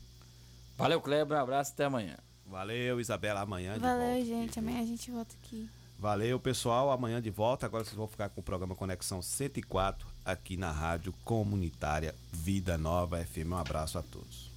S8: Valeu, Kleber, um abraço até amanhã.
S5: Valeu, Isabela, amanhã de
S24: Valeu, gente. Amanhã a gente volta aqui.
S5: Valeu, pessoal. Amanhã de volta. Agora vocês vão ficar com o programa Conexão 104 aqui na Rádio Comunitária Vida Nova FM. Um abraço a todos.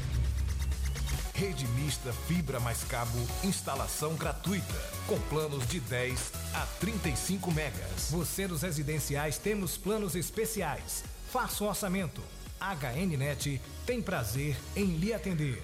S12: Rede mista fibra mais cabo, instalação gratuita, com planos de 10 a 35 megas. Você dos residenciais temos planos especiais. Faça o orçamento. HNnet tem prazer em lhe atender.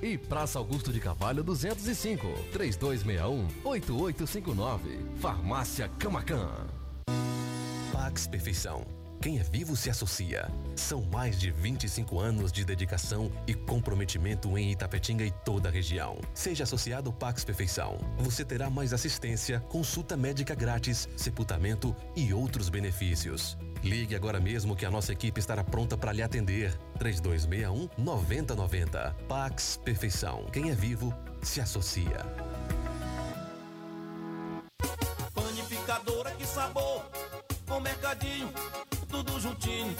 S14: E Praça Augusto de Carvalho 205, 3261-8859. Farmácia Camacan.
S18: Pax Perfeição. Quem é vivo se associa. São mais de 25 anos de dedicação e comprometimento em Itapetinga e toda a região. Seja associado Pax Perfeição. Você terá mais assistência, consulta médica grátis, sepultamento e outros benefícios. Ligue agora mesmo que a nossa equipe estará pronta para lhe atender. 3261 9090. Pax Perfeição. Quem é vivo se associa.
S22: Panificadora, que sabor! Com mercadinho, tudo juntinho.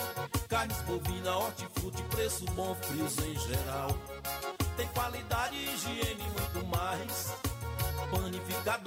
S22: Carnes bovina, hortifruti, preço bom, frios em geral. Tem qualidade, higiene muito mais. Panificadora.